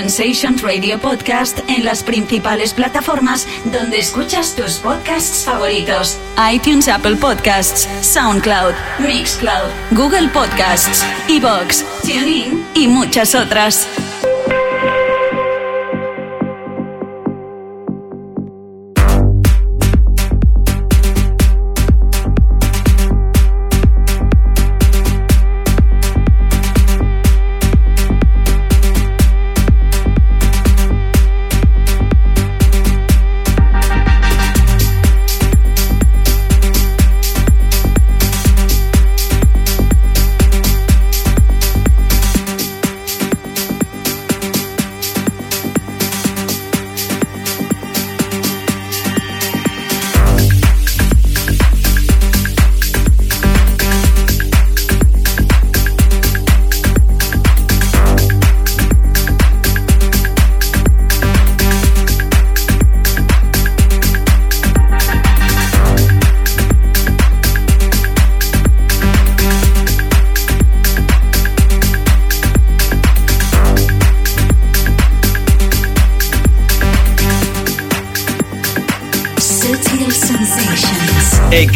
Sensations Radio Podcast en las principales plataformas donde escuchas tus podcasts favoritos: iTunes, Apple Podcasts, SoundCloud, Mixcloud, Google Podcasts, Evox, TuneIn y muchas otras.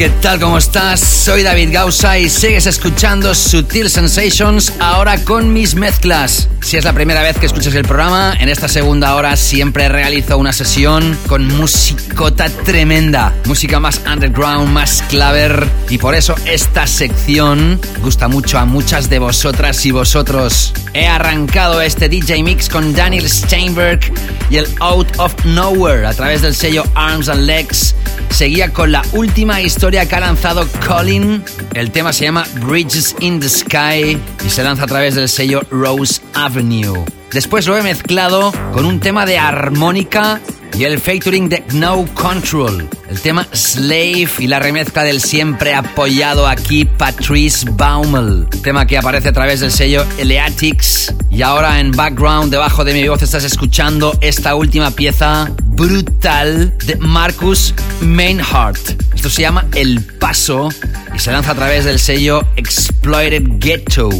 ¿Qué tal? ¿Cómo estás? Soy David Gausa y sigues escuchando Sutil Sensations ahora con mis mezclas. Si es la primera vez que escuchas el programa, en esta segunda hora siempre realizo una sesión con musicota tremenda, música más underground, más claver y por eso esta sección gusta mucho a muchas de vosotras y vosotros. He arrancado este DJ mix con Daniel Steinberg y el Out of Nowhere a través del sello Arms and Legs seguía con la última historia que ha lanzado Colin. El tema se llama Bridges in the Sky y se lanza a través del sello Rose Avenue. Después lo he mezclado con un tema de armónica y el featuring de No Control, el tema Slave y la remezcla del siempre apoyado aquí Patrice Baumel, tema que aparece a través del sello Eleatics. Y ahora en background, debajo de mi voz, estás escuchando esta última pieza brutal de Marcus Mainhardt. Esto se llama El Paso y se lanza a través del sello Exploited Ghetto.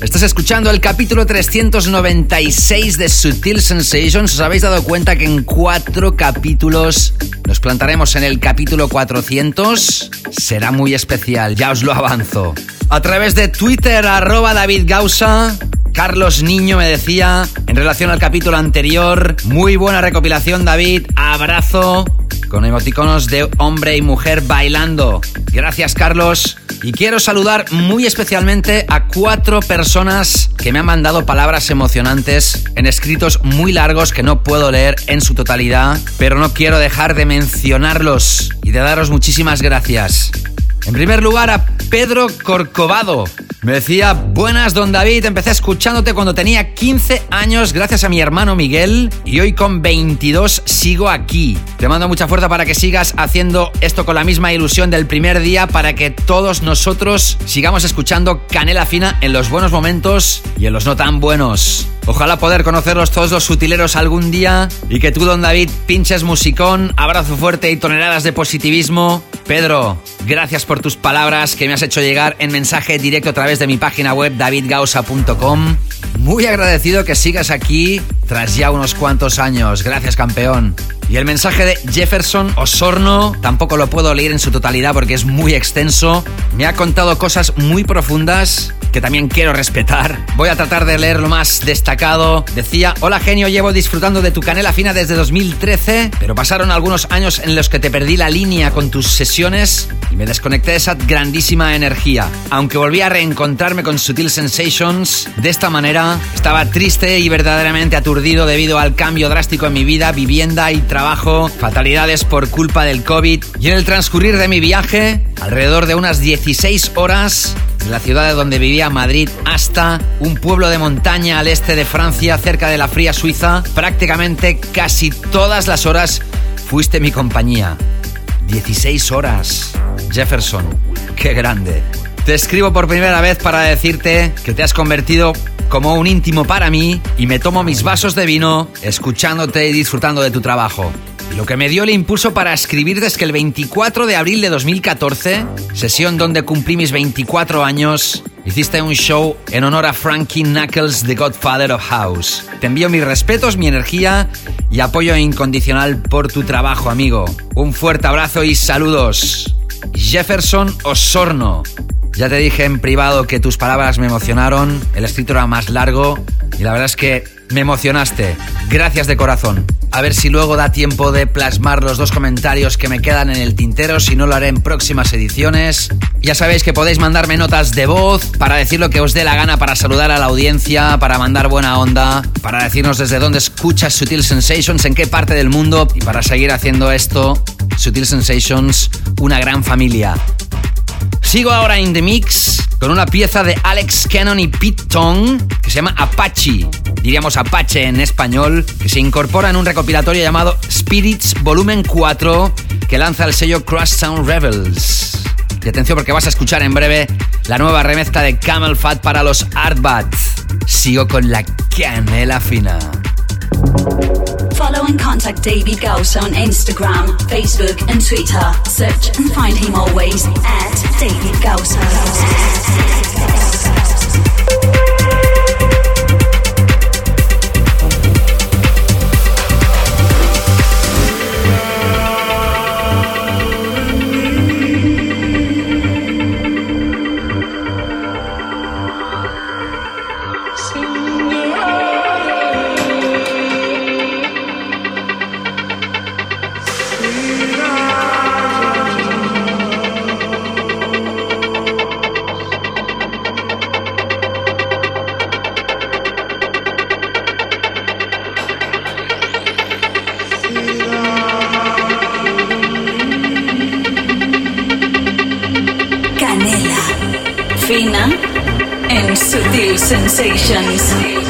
Estás escuchando el capítulo 396 de Sutil Sensations. ¿Os habéis dado cuenta que en cuatro capítulos nos plantaremos en el capítulo 400? Será muy especial, ya os lo avanzo. A través de Twitter, arroba David Gausa, Carlos Niño me decía, en relación al capítulo anterior, muy buena recopilación David, abrazo, con emoticonos de hombre y mujer bailando. Gracias Carlos. Y quiero saludar muy especialmente a cuatro personas que me han mandado palabras emocionantes en escritos muy largos que no puedo leer en su totalidad, pero no quiero dejar de mencionarlos y de daros muchísimas gracias. En primer lugar, a Pedro Corcovado. Me decía, buenas, don David, empecé escuchándote cuando tenía 15 años gracias a mi hermano Miguel y hoy con 22 sigo aquí. Te mando mucha fuerza para que sigas haciendo esto con la misma ilusión del primer día para que todos nosotros sigamos escuchando Canela Fina en los buenos momentos y en los no tan buenos. Ojalá poder conocerlos todos los sutileros algún día y que tú, don David, pinches musicón, abrazo fuerte y toneladas de positivismo. Pedro, gracias por tus palabras que me has hecho llegar en mensaje directo a través de mi página web davidgausa.com. Muy agradecido que sigas aquí tras ya unos cuantos años. Gracias, campeón. Y el mensaje de Jefferson Osorno, tampoco lo puedo leer en su totalidad porque es muy extenso. Me ha contado cosas muy profundas que también quiero respetar. Voy a tratar de leer lo más destacado. Decía, hola genio, llevo disfrutando de tu canela fina desde 2013, pero pasaron algunos años en los que te perdí la línea con tus sesiones y me desconecté de esa grandísima energía. Aunque volví a reencontrarme con Sutil Sensations, de esta manera estaba triste y verdaderamente aturdido debido al cambio drástico en mi vida, vivienda y trabajo, fatalidades por culpa del COVID y en el transcurrir de mi viaje, alrededor de unas 16 horas, la ciudad de donde vivía Madrid hasta un pueblo de montaña al este de Francia, cerca de la fría Suiza, prácticamente casi todas las horas fuiste mi compañía. 16 horas. Jefferson, qué grande. Te escribo por primera vez para decirte que te has convertido como un íntimo para mí y me tomo mis vasos de vino escuchándote y disfrutando de tu trabajo. Lo que me dio el impulso para escribirte es que el 24 de abril de 2014, sesión donde cumplí mis 24 años, Hiciste un show en honor a Frankie Knuckles, The Godfather of House. Te envío mis respetos, mi energía y apoyo incondicional por tu trabajo, amigo. Un fuerte abrazo y saludos. Jefferson Osorno. Ya te dije en privado que tus palabras me emocionaron, el escrito era más largo y la verdad es que me emocionaste. Gracias de corazón. A ver si luego da tiempo de plasmar los dos comentarios que me quedan en el tintero, si no lo haré en próximas ediciones. Ya sabéis que podéis mandarme notas de voz para decir lo que os dé la gana, para saludar a la audiencia, para mandar buena onda, para decirnos desde dónde escuchas Sutil Sensations, en qué parte del mundo y para seguir haciendo esto, Sutil Sensations, una gran familia. Sigo ahora en The Mix con una pieza de Alex Cannon y Pete Tong que se llama Apache, diríamos Apache en español, que se incorpora en un recopilatorio llamado Spirits Volumen 4 que lanza el sello Crush Sound Rebels. Y atención porque vas a escuchar en breve la nueva remezcla de Camel Fat para los Artbats. Sigo con la canela fina. Follow and contact David Gauss on Instagram, Facebook, and Twitter. Search and find him always at David Gauss. Sensations.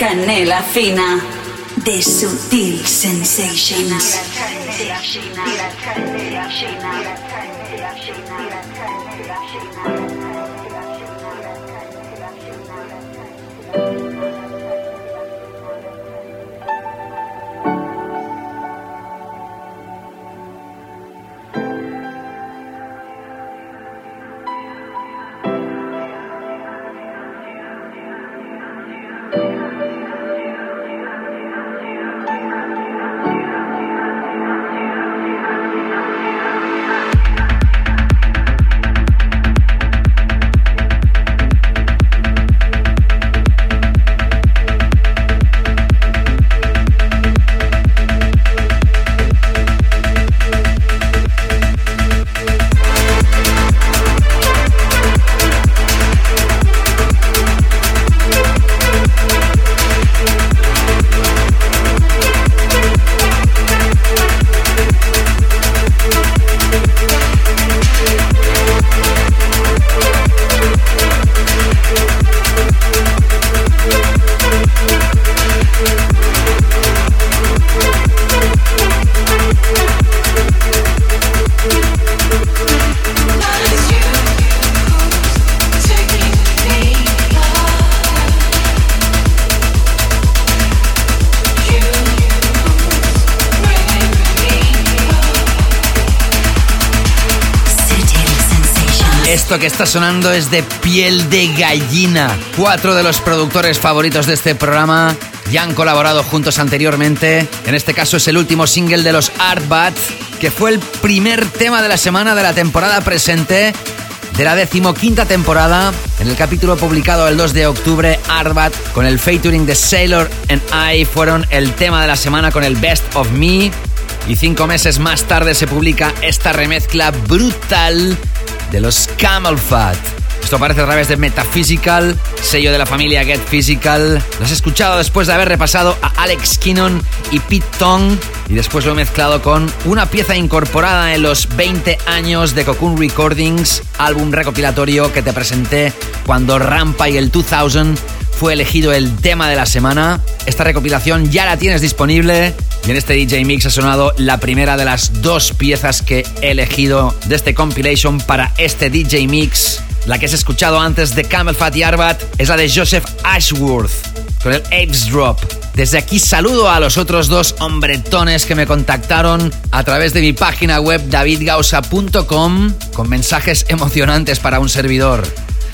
Canela fina Esto que está sonando es de piel de gallina. Cuatro de los productores favoritos de este programa ya han colaborado juntos anteriormente. En este caso es el último single de los Artbat, que fue el primer tema de la semana de la temporada presente de la decimoquinta temporada. En el capítulo publicado el 2 de octubre, Artbat con el featuring de Sailor and I fueron el tema de la semana con el Best of Me. Y cinco meses más tarde se publica esta remezcla brutal de los Camel Fat. Esto aparece a través de Metaphysical, sello de la familia Get Physical. Lo has escuchado después de haber repasado a Alex Kinnon y Pete Tong. Y después lo he mezclado con una pieza incorporada en los 20 años de Cocoon Recordings, álbum recopilatorio que te presenté cuando Rampa y el 2000 fue elegido el tema de la semana. Esta recopilación ya la tienes disponible y en este DJ Mix ha sonado la primera de las dos piezas que he elegido de este compilation para este DJ Mix. La que has escuchado antes de Camel Fat y Arbat es la de Joseph Ashworth con el Apes Drop. Desde aquí saludo a los otros dos hombretones que me contactaron a través de mi página web davidgausa.com con mensajes emocionantes para un servidor.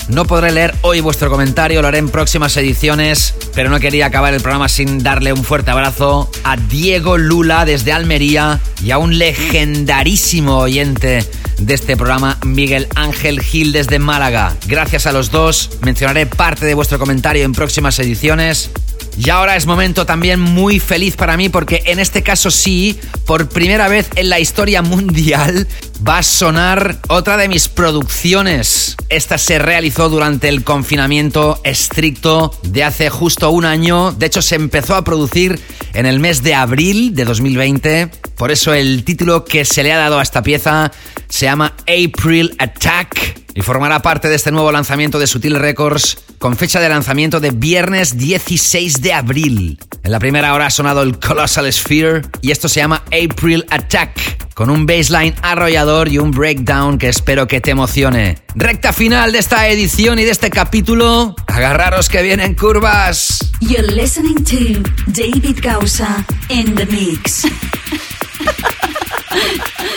No podré leer hoy vuestro comentario, lo haré en próximas ediciones, pero no quería acabar el programa sin darle un fuerte abrazo a Diego Lula desde Almería y a un legendarísimo oyente de este programa, Miguel Ángel Gil desde Málaga. Gracias a los dos, mencionaré parte de vuestro comentario en próximas ediciones. Y ahora es momento también muy feliz para mí porque en este caso sí, por primera vez en la historia mundial, va a sonar otra de mis producciones. Esta se realizó durante el confinamiento estricto de hace justo un año. De hecho, se empezó a producir en el mes de abril de 2020. Por eso el título que se le ha dado a esta pieza se llama April Attack y formará parte de este nuevo lanzamiento de Sutil Records con fecha de lanzamiento de viernes 16 de abril. En la primera hora ha sonado el Colossal Sphere y esto se llama April Attack con un baseline arrollador y un breakdown que espero que te emocione. Recta final de esta edición y de este capítulo. Agarraros que vienen curvas. You're listening to David Gausa in the mix.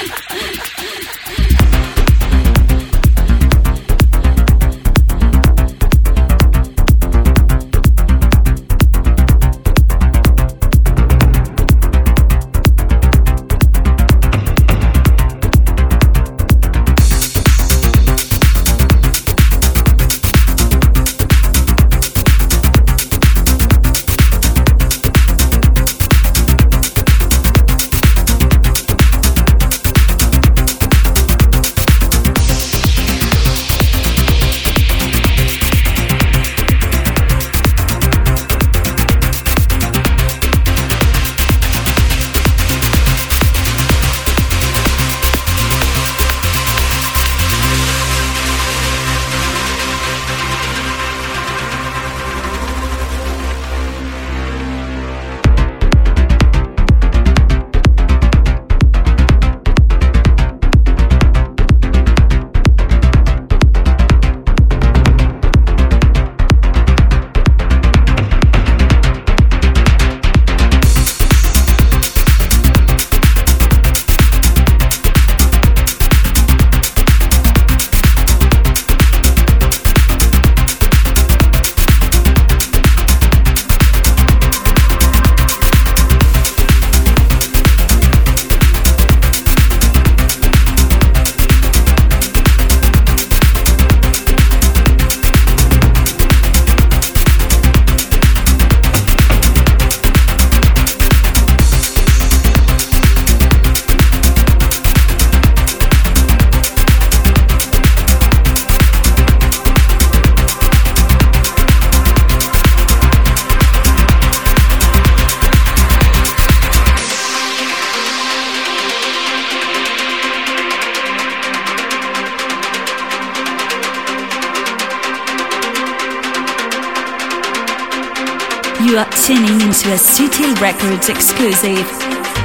tuning into a Sutil Records exclusive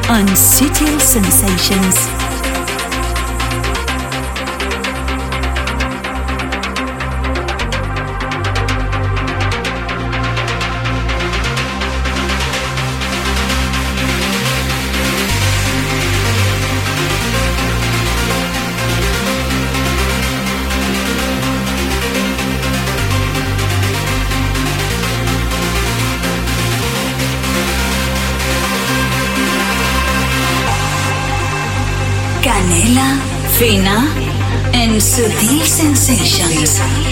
on Sutil Sensations. Sensations.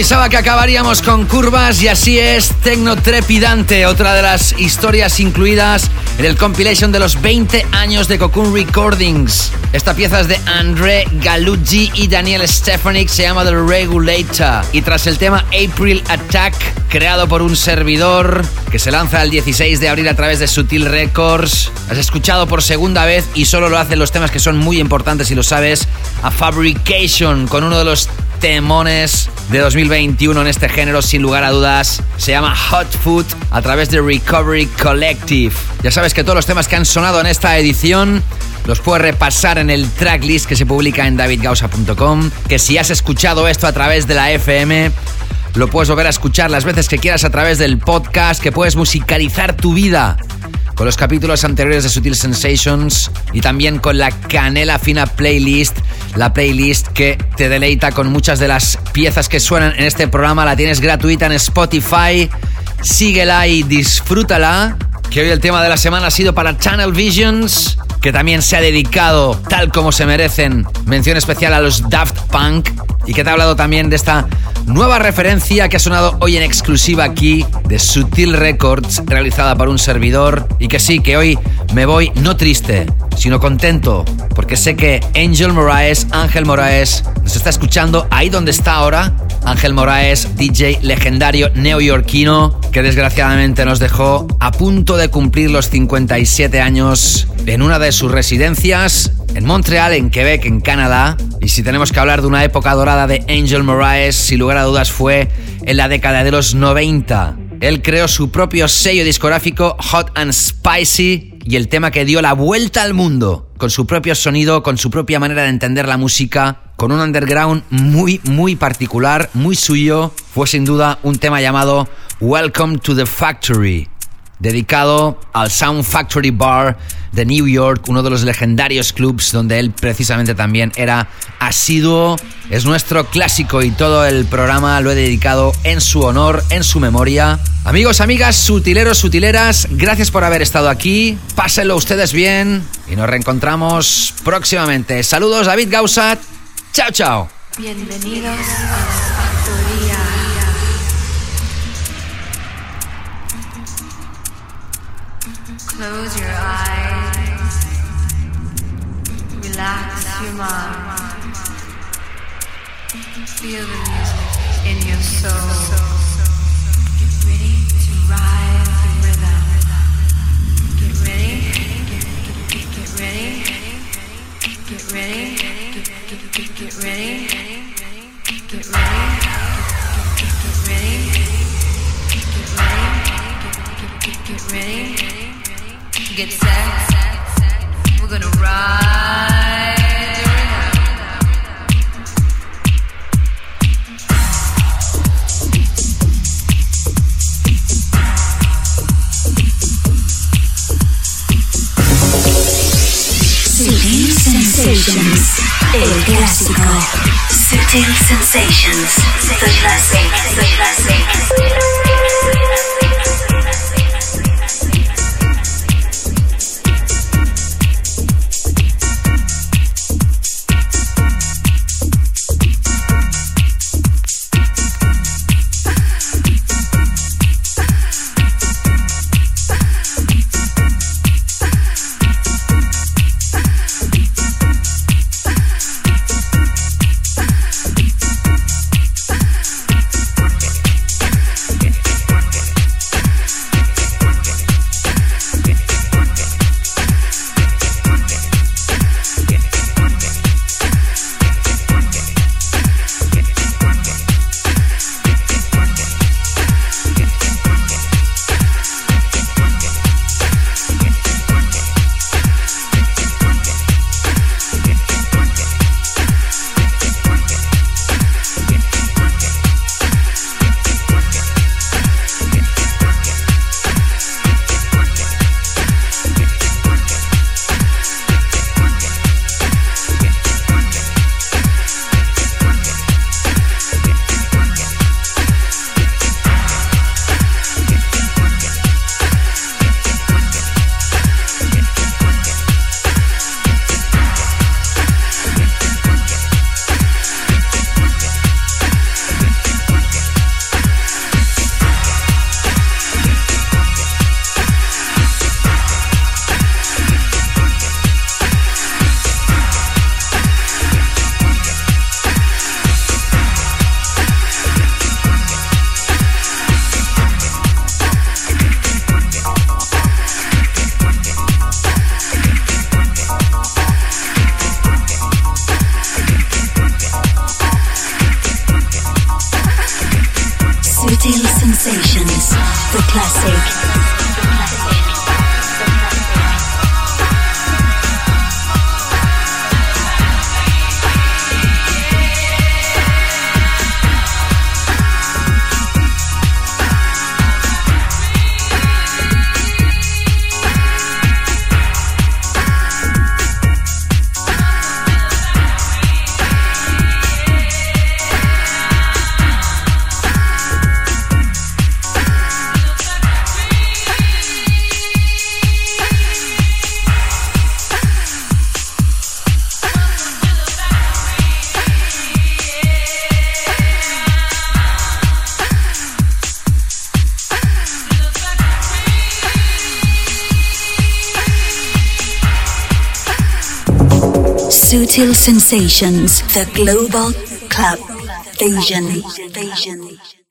Avisaba que acabaríamos con curvas y así es Tecno Trepidante, otra de las historias incluidas en el compilation de los 20 años de Cocoon Recordings. Esta pieza es de André Galuggi y Daniel Stefanik, se llama The Regulator. Y tras el tema April Attack, creado por un servidor que se lanza el 16 de abril a través de Sutil Records, has escuchado por segunda vez y solo lo hacen los temas que son muy importantes y lo sabes, a Fabrication, con uno de los temones de 2021 en este género, sin lugar a dudas. Se llama Hot Food a través de Recovery Collective. Ya sabes que todos los temas que han sonado en esta edición los puedes repasar en el tracklist que se publica en davidgausa.com. Que si has escuchado esto a través de la FM, lo puedes volver a escuchar las veces que quieras a través del podcast, que puedes musicalizar tu vida con los capítulos anteriores de Sutil Sensations y también con la Canela Fina Playlist, la playlist que te deleita con muchas de las piezas que suenan en este programa. La tienes gratuita en Spotify. Síguela y disfrútala. Que hoy el tema de la semana ha sido para Channel Visions, que también se ha dedicado, tal como se merecen, mención especial a los Daft Punk y que te ha hablado también de esta nueva referencia que ha sonado hoy en exclusiva aquí de Sutil Records, realizada por un servidor. Y que sí, que hoy me voy no triste, sino contento, porque sé que Angel Moraes, Ángel Moraes, nos está escuchando ahí donde está ahora. Ángel Moraes, DJ legendario neoyorquino, que desgraciadamente nos dejó a punto de cumplir los 57 años en una de sus residencias en Montreal, en Quebec, en Canadá. Y si tenemos que hablar de una época dorada de Angel Moraes, sin lugar a dudas fue en la década de los 90. Él creó su propio sello discográfico Hot and Spicy y el tema que dio la vuelta al mundo, con su propio sonido, con su propia manera de entender la música, con un underground muy, muy particular, muy suyo, fue sin duda un tema llamado Welcome to the Factory dedicado al Sound Factory Bar de New York, uno de los legendarios clubs donde él precisamente también era asiduo. Es nuestro clásico y todo el programa lo he dedicado en su honor, en su memoria. Amigos, amigas, sutileros, sutileras, gracias por haber estado aquí. Pásenlo ustedes bien y nos reencontramos próximamente. Saludos, David Gausat. Chao, chao. Bienvenidos a Close your eyes. Relax your mind. Feel the music in your soul. Get ready to ride the rhythm. Get ready. Get, ready. Get ready. Get, ready. Get ready. Get, get, get ready. Get ready. Get. Set. We're gonna ride. Sutil Sensations. Sutil Sensations, the classic, the classic. Sutil Sensations, the global club vision. vision.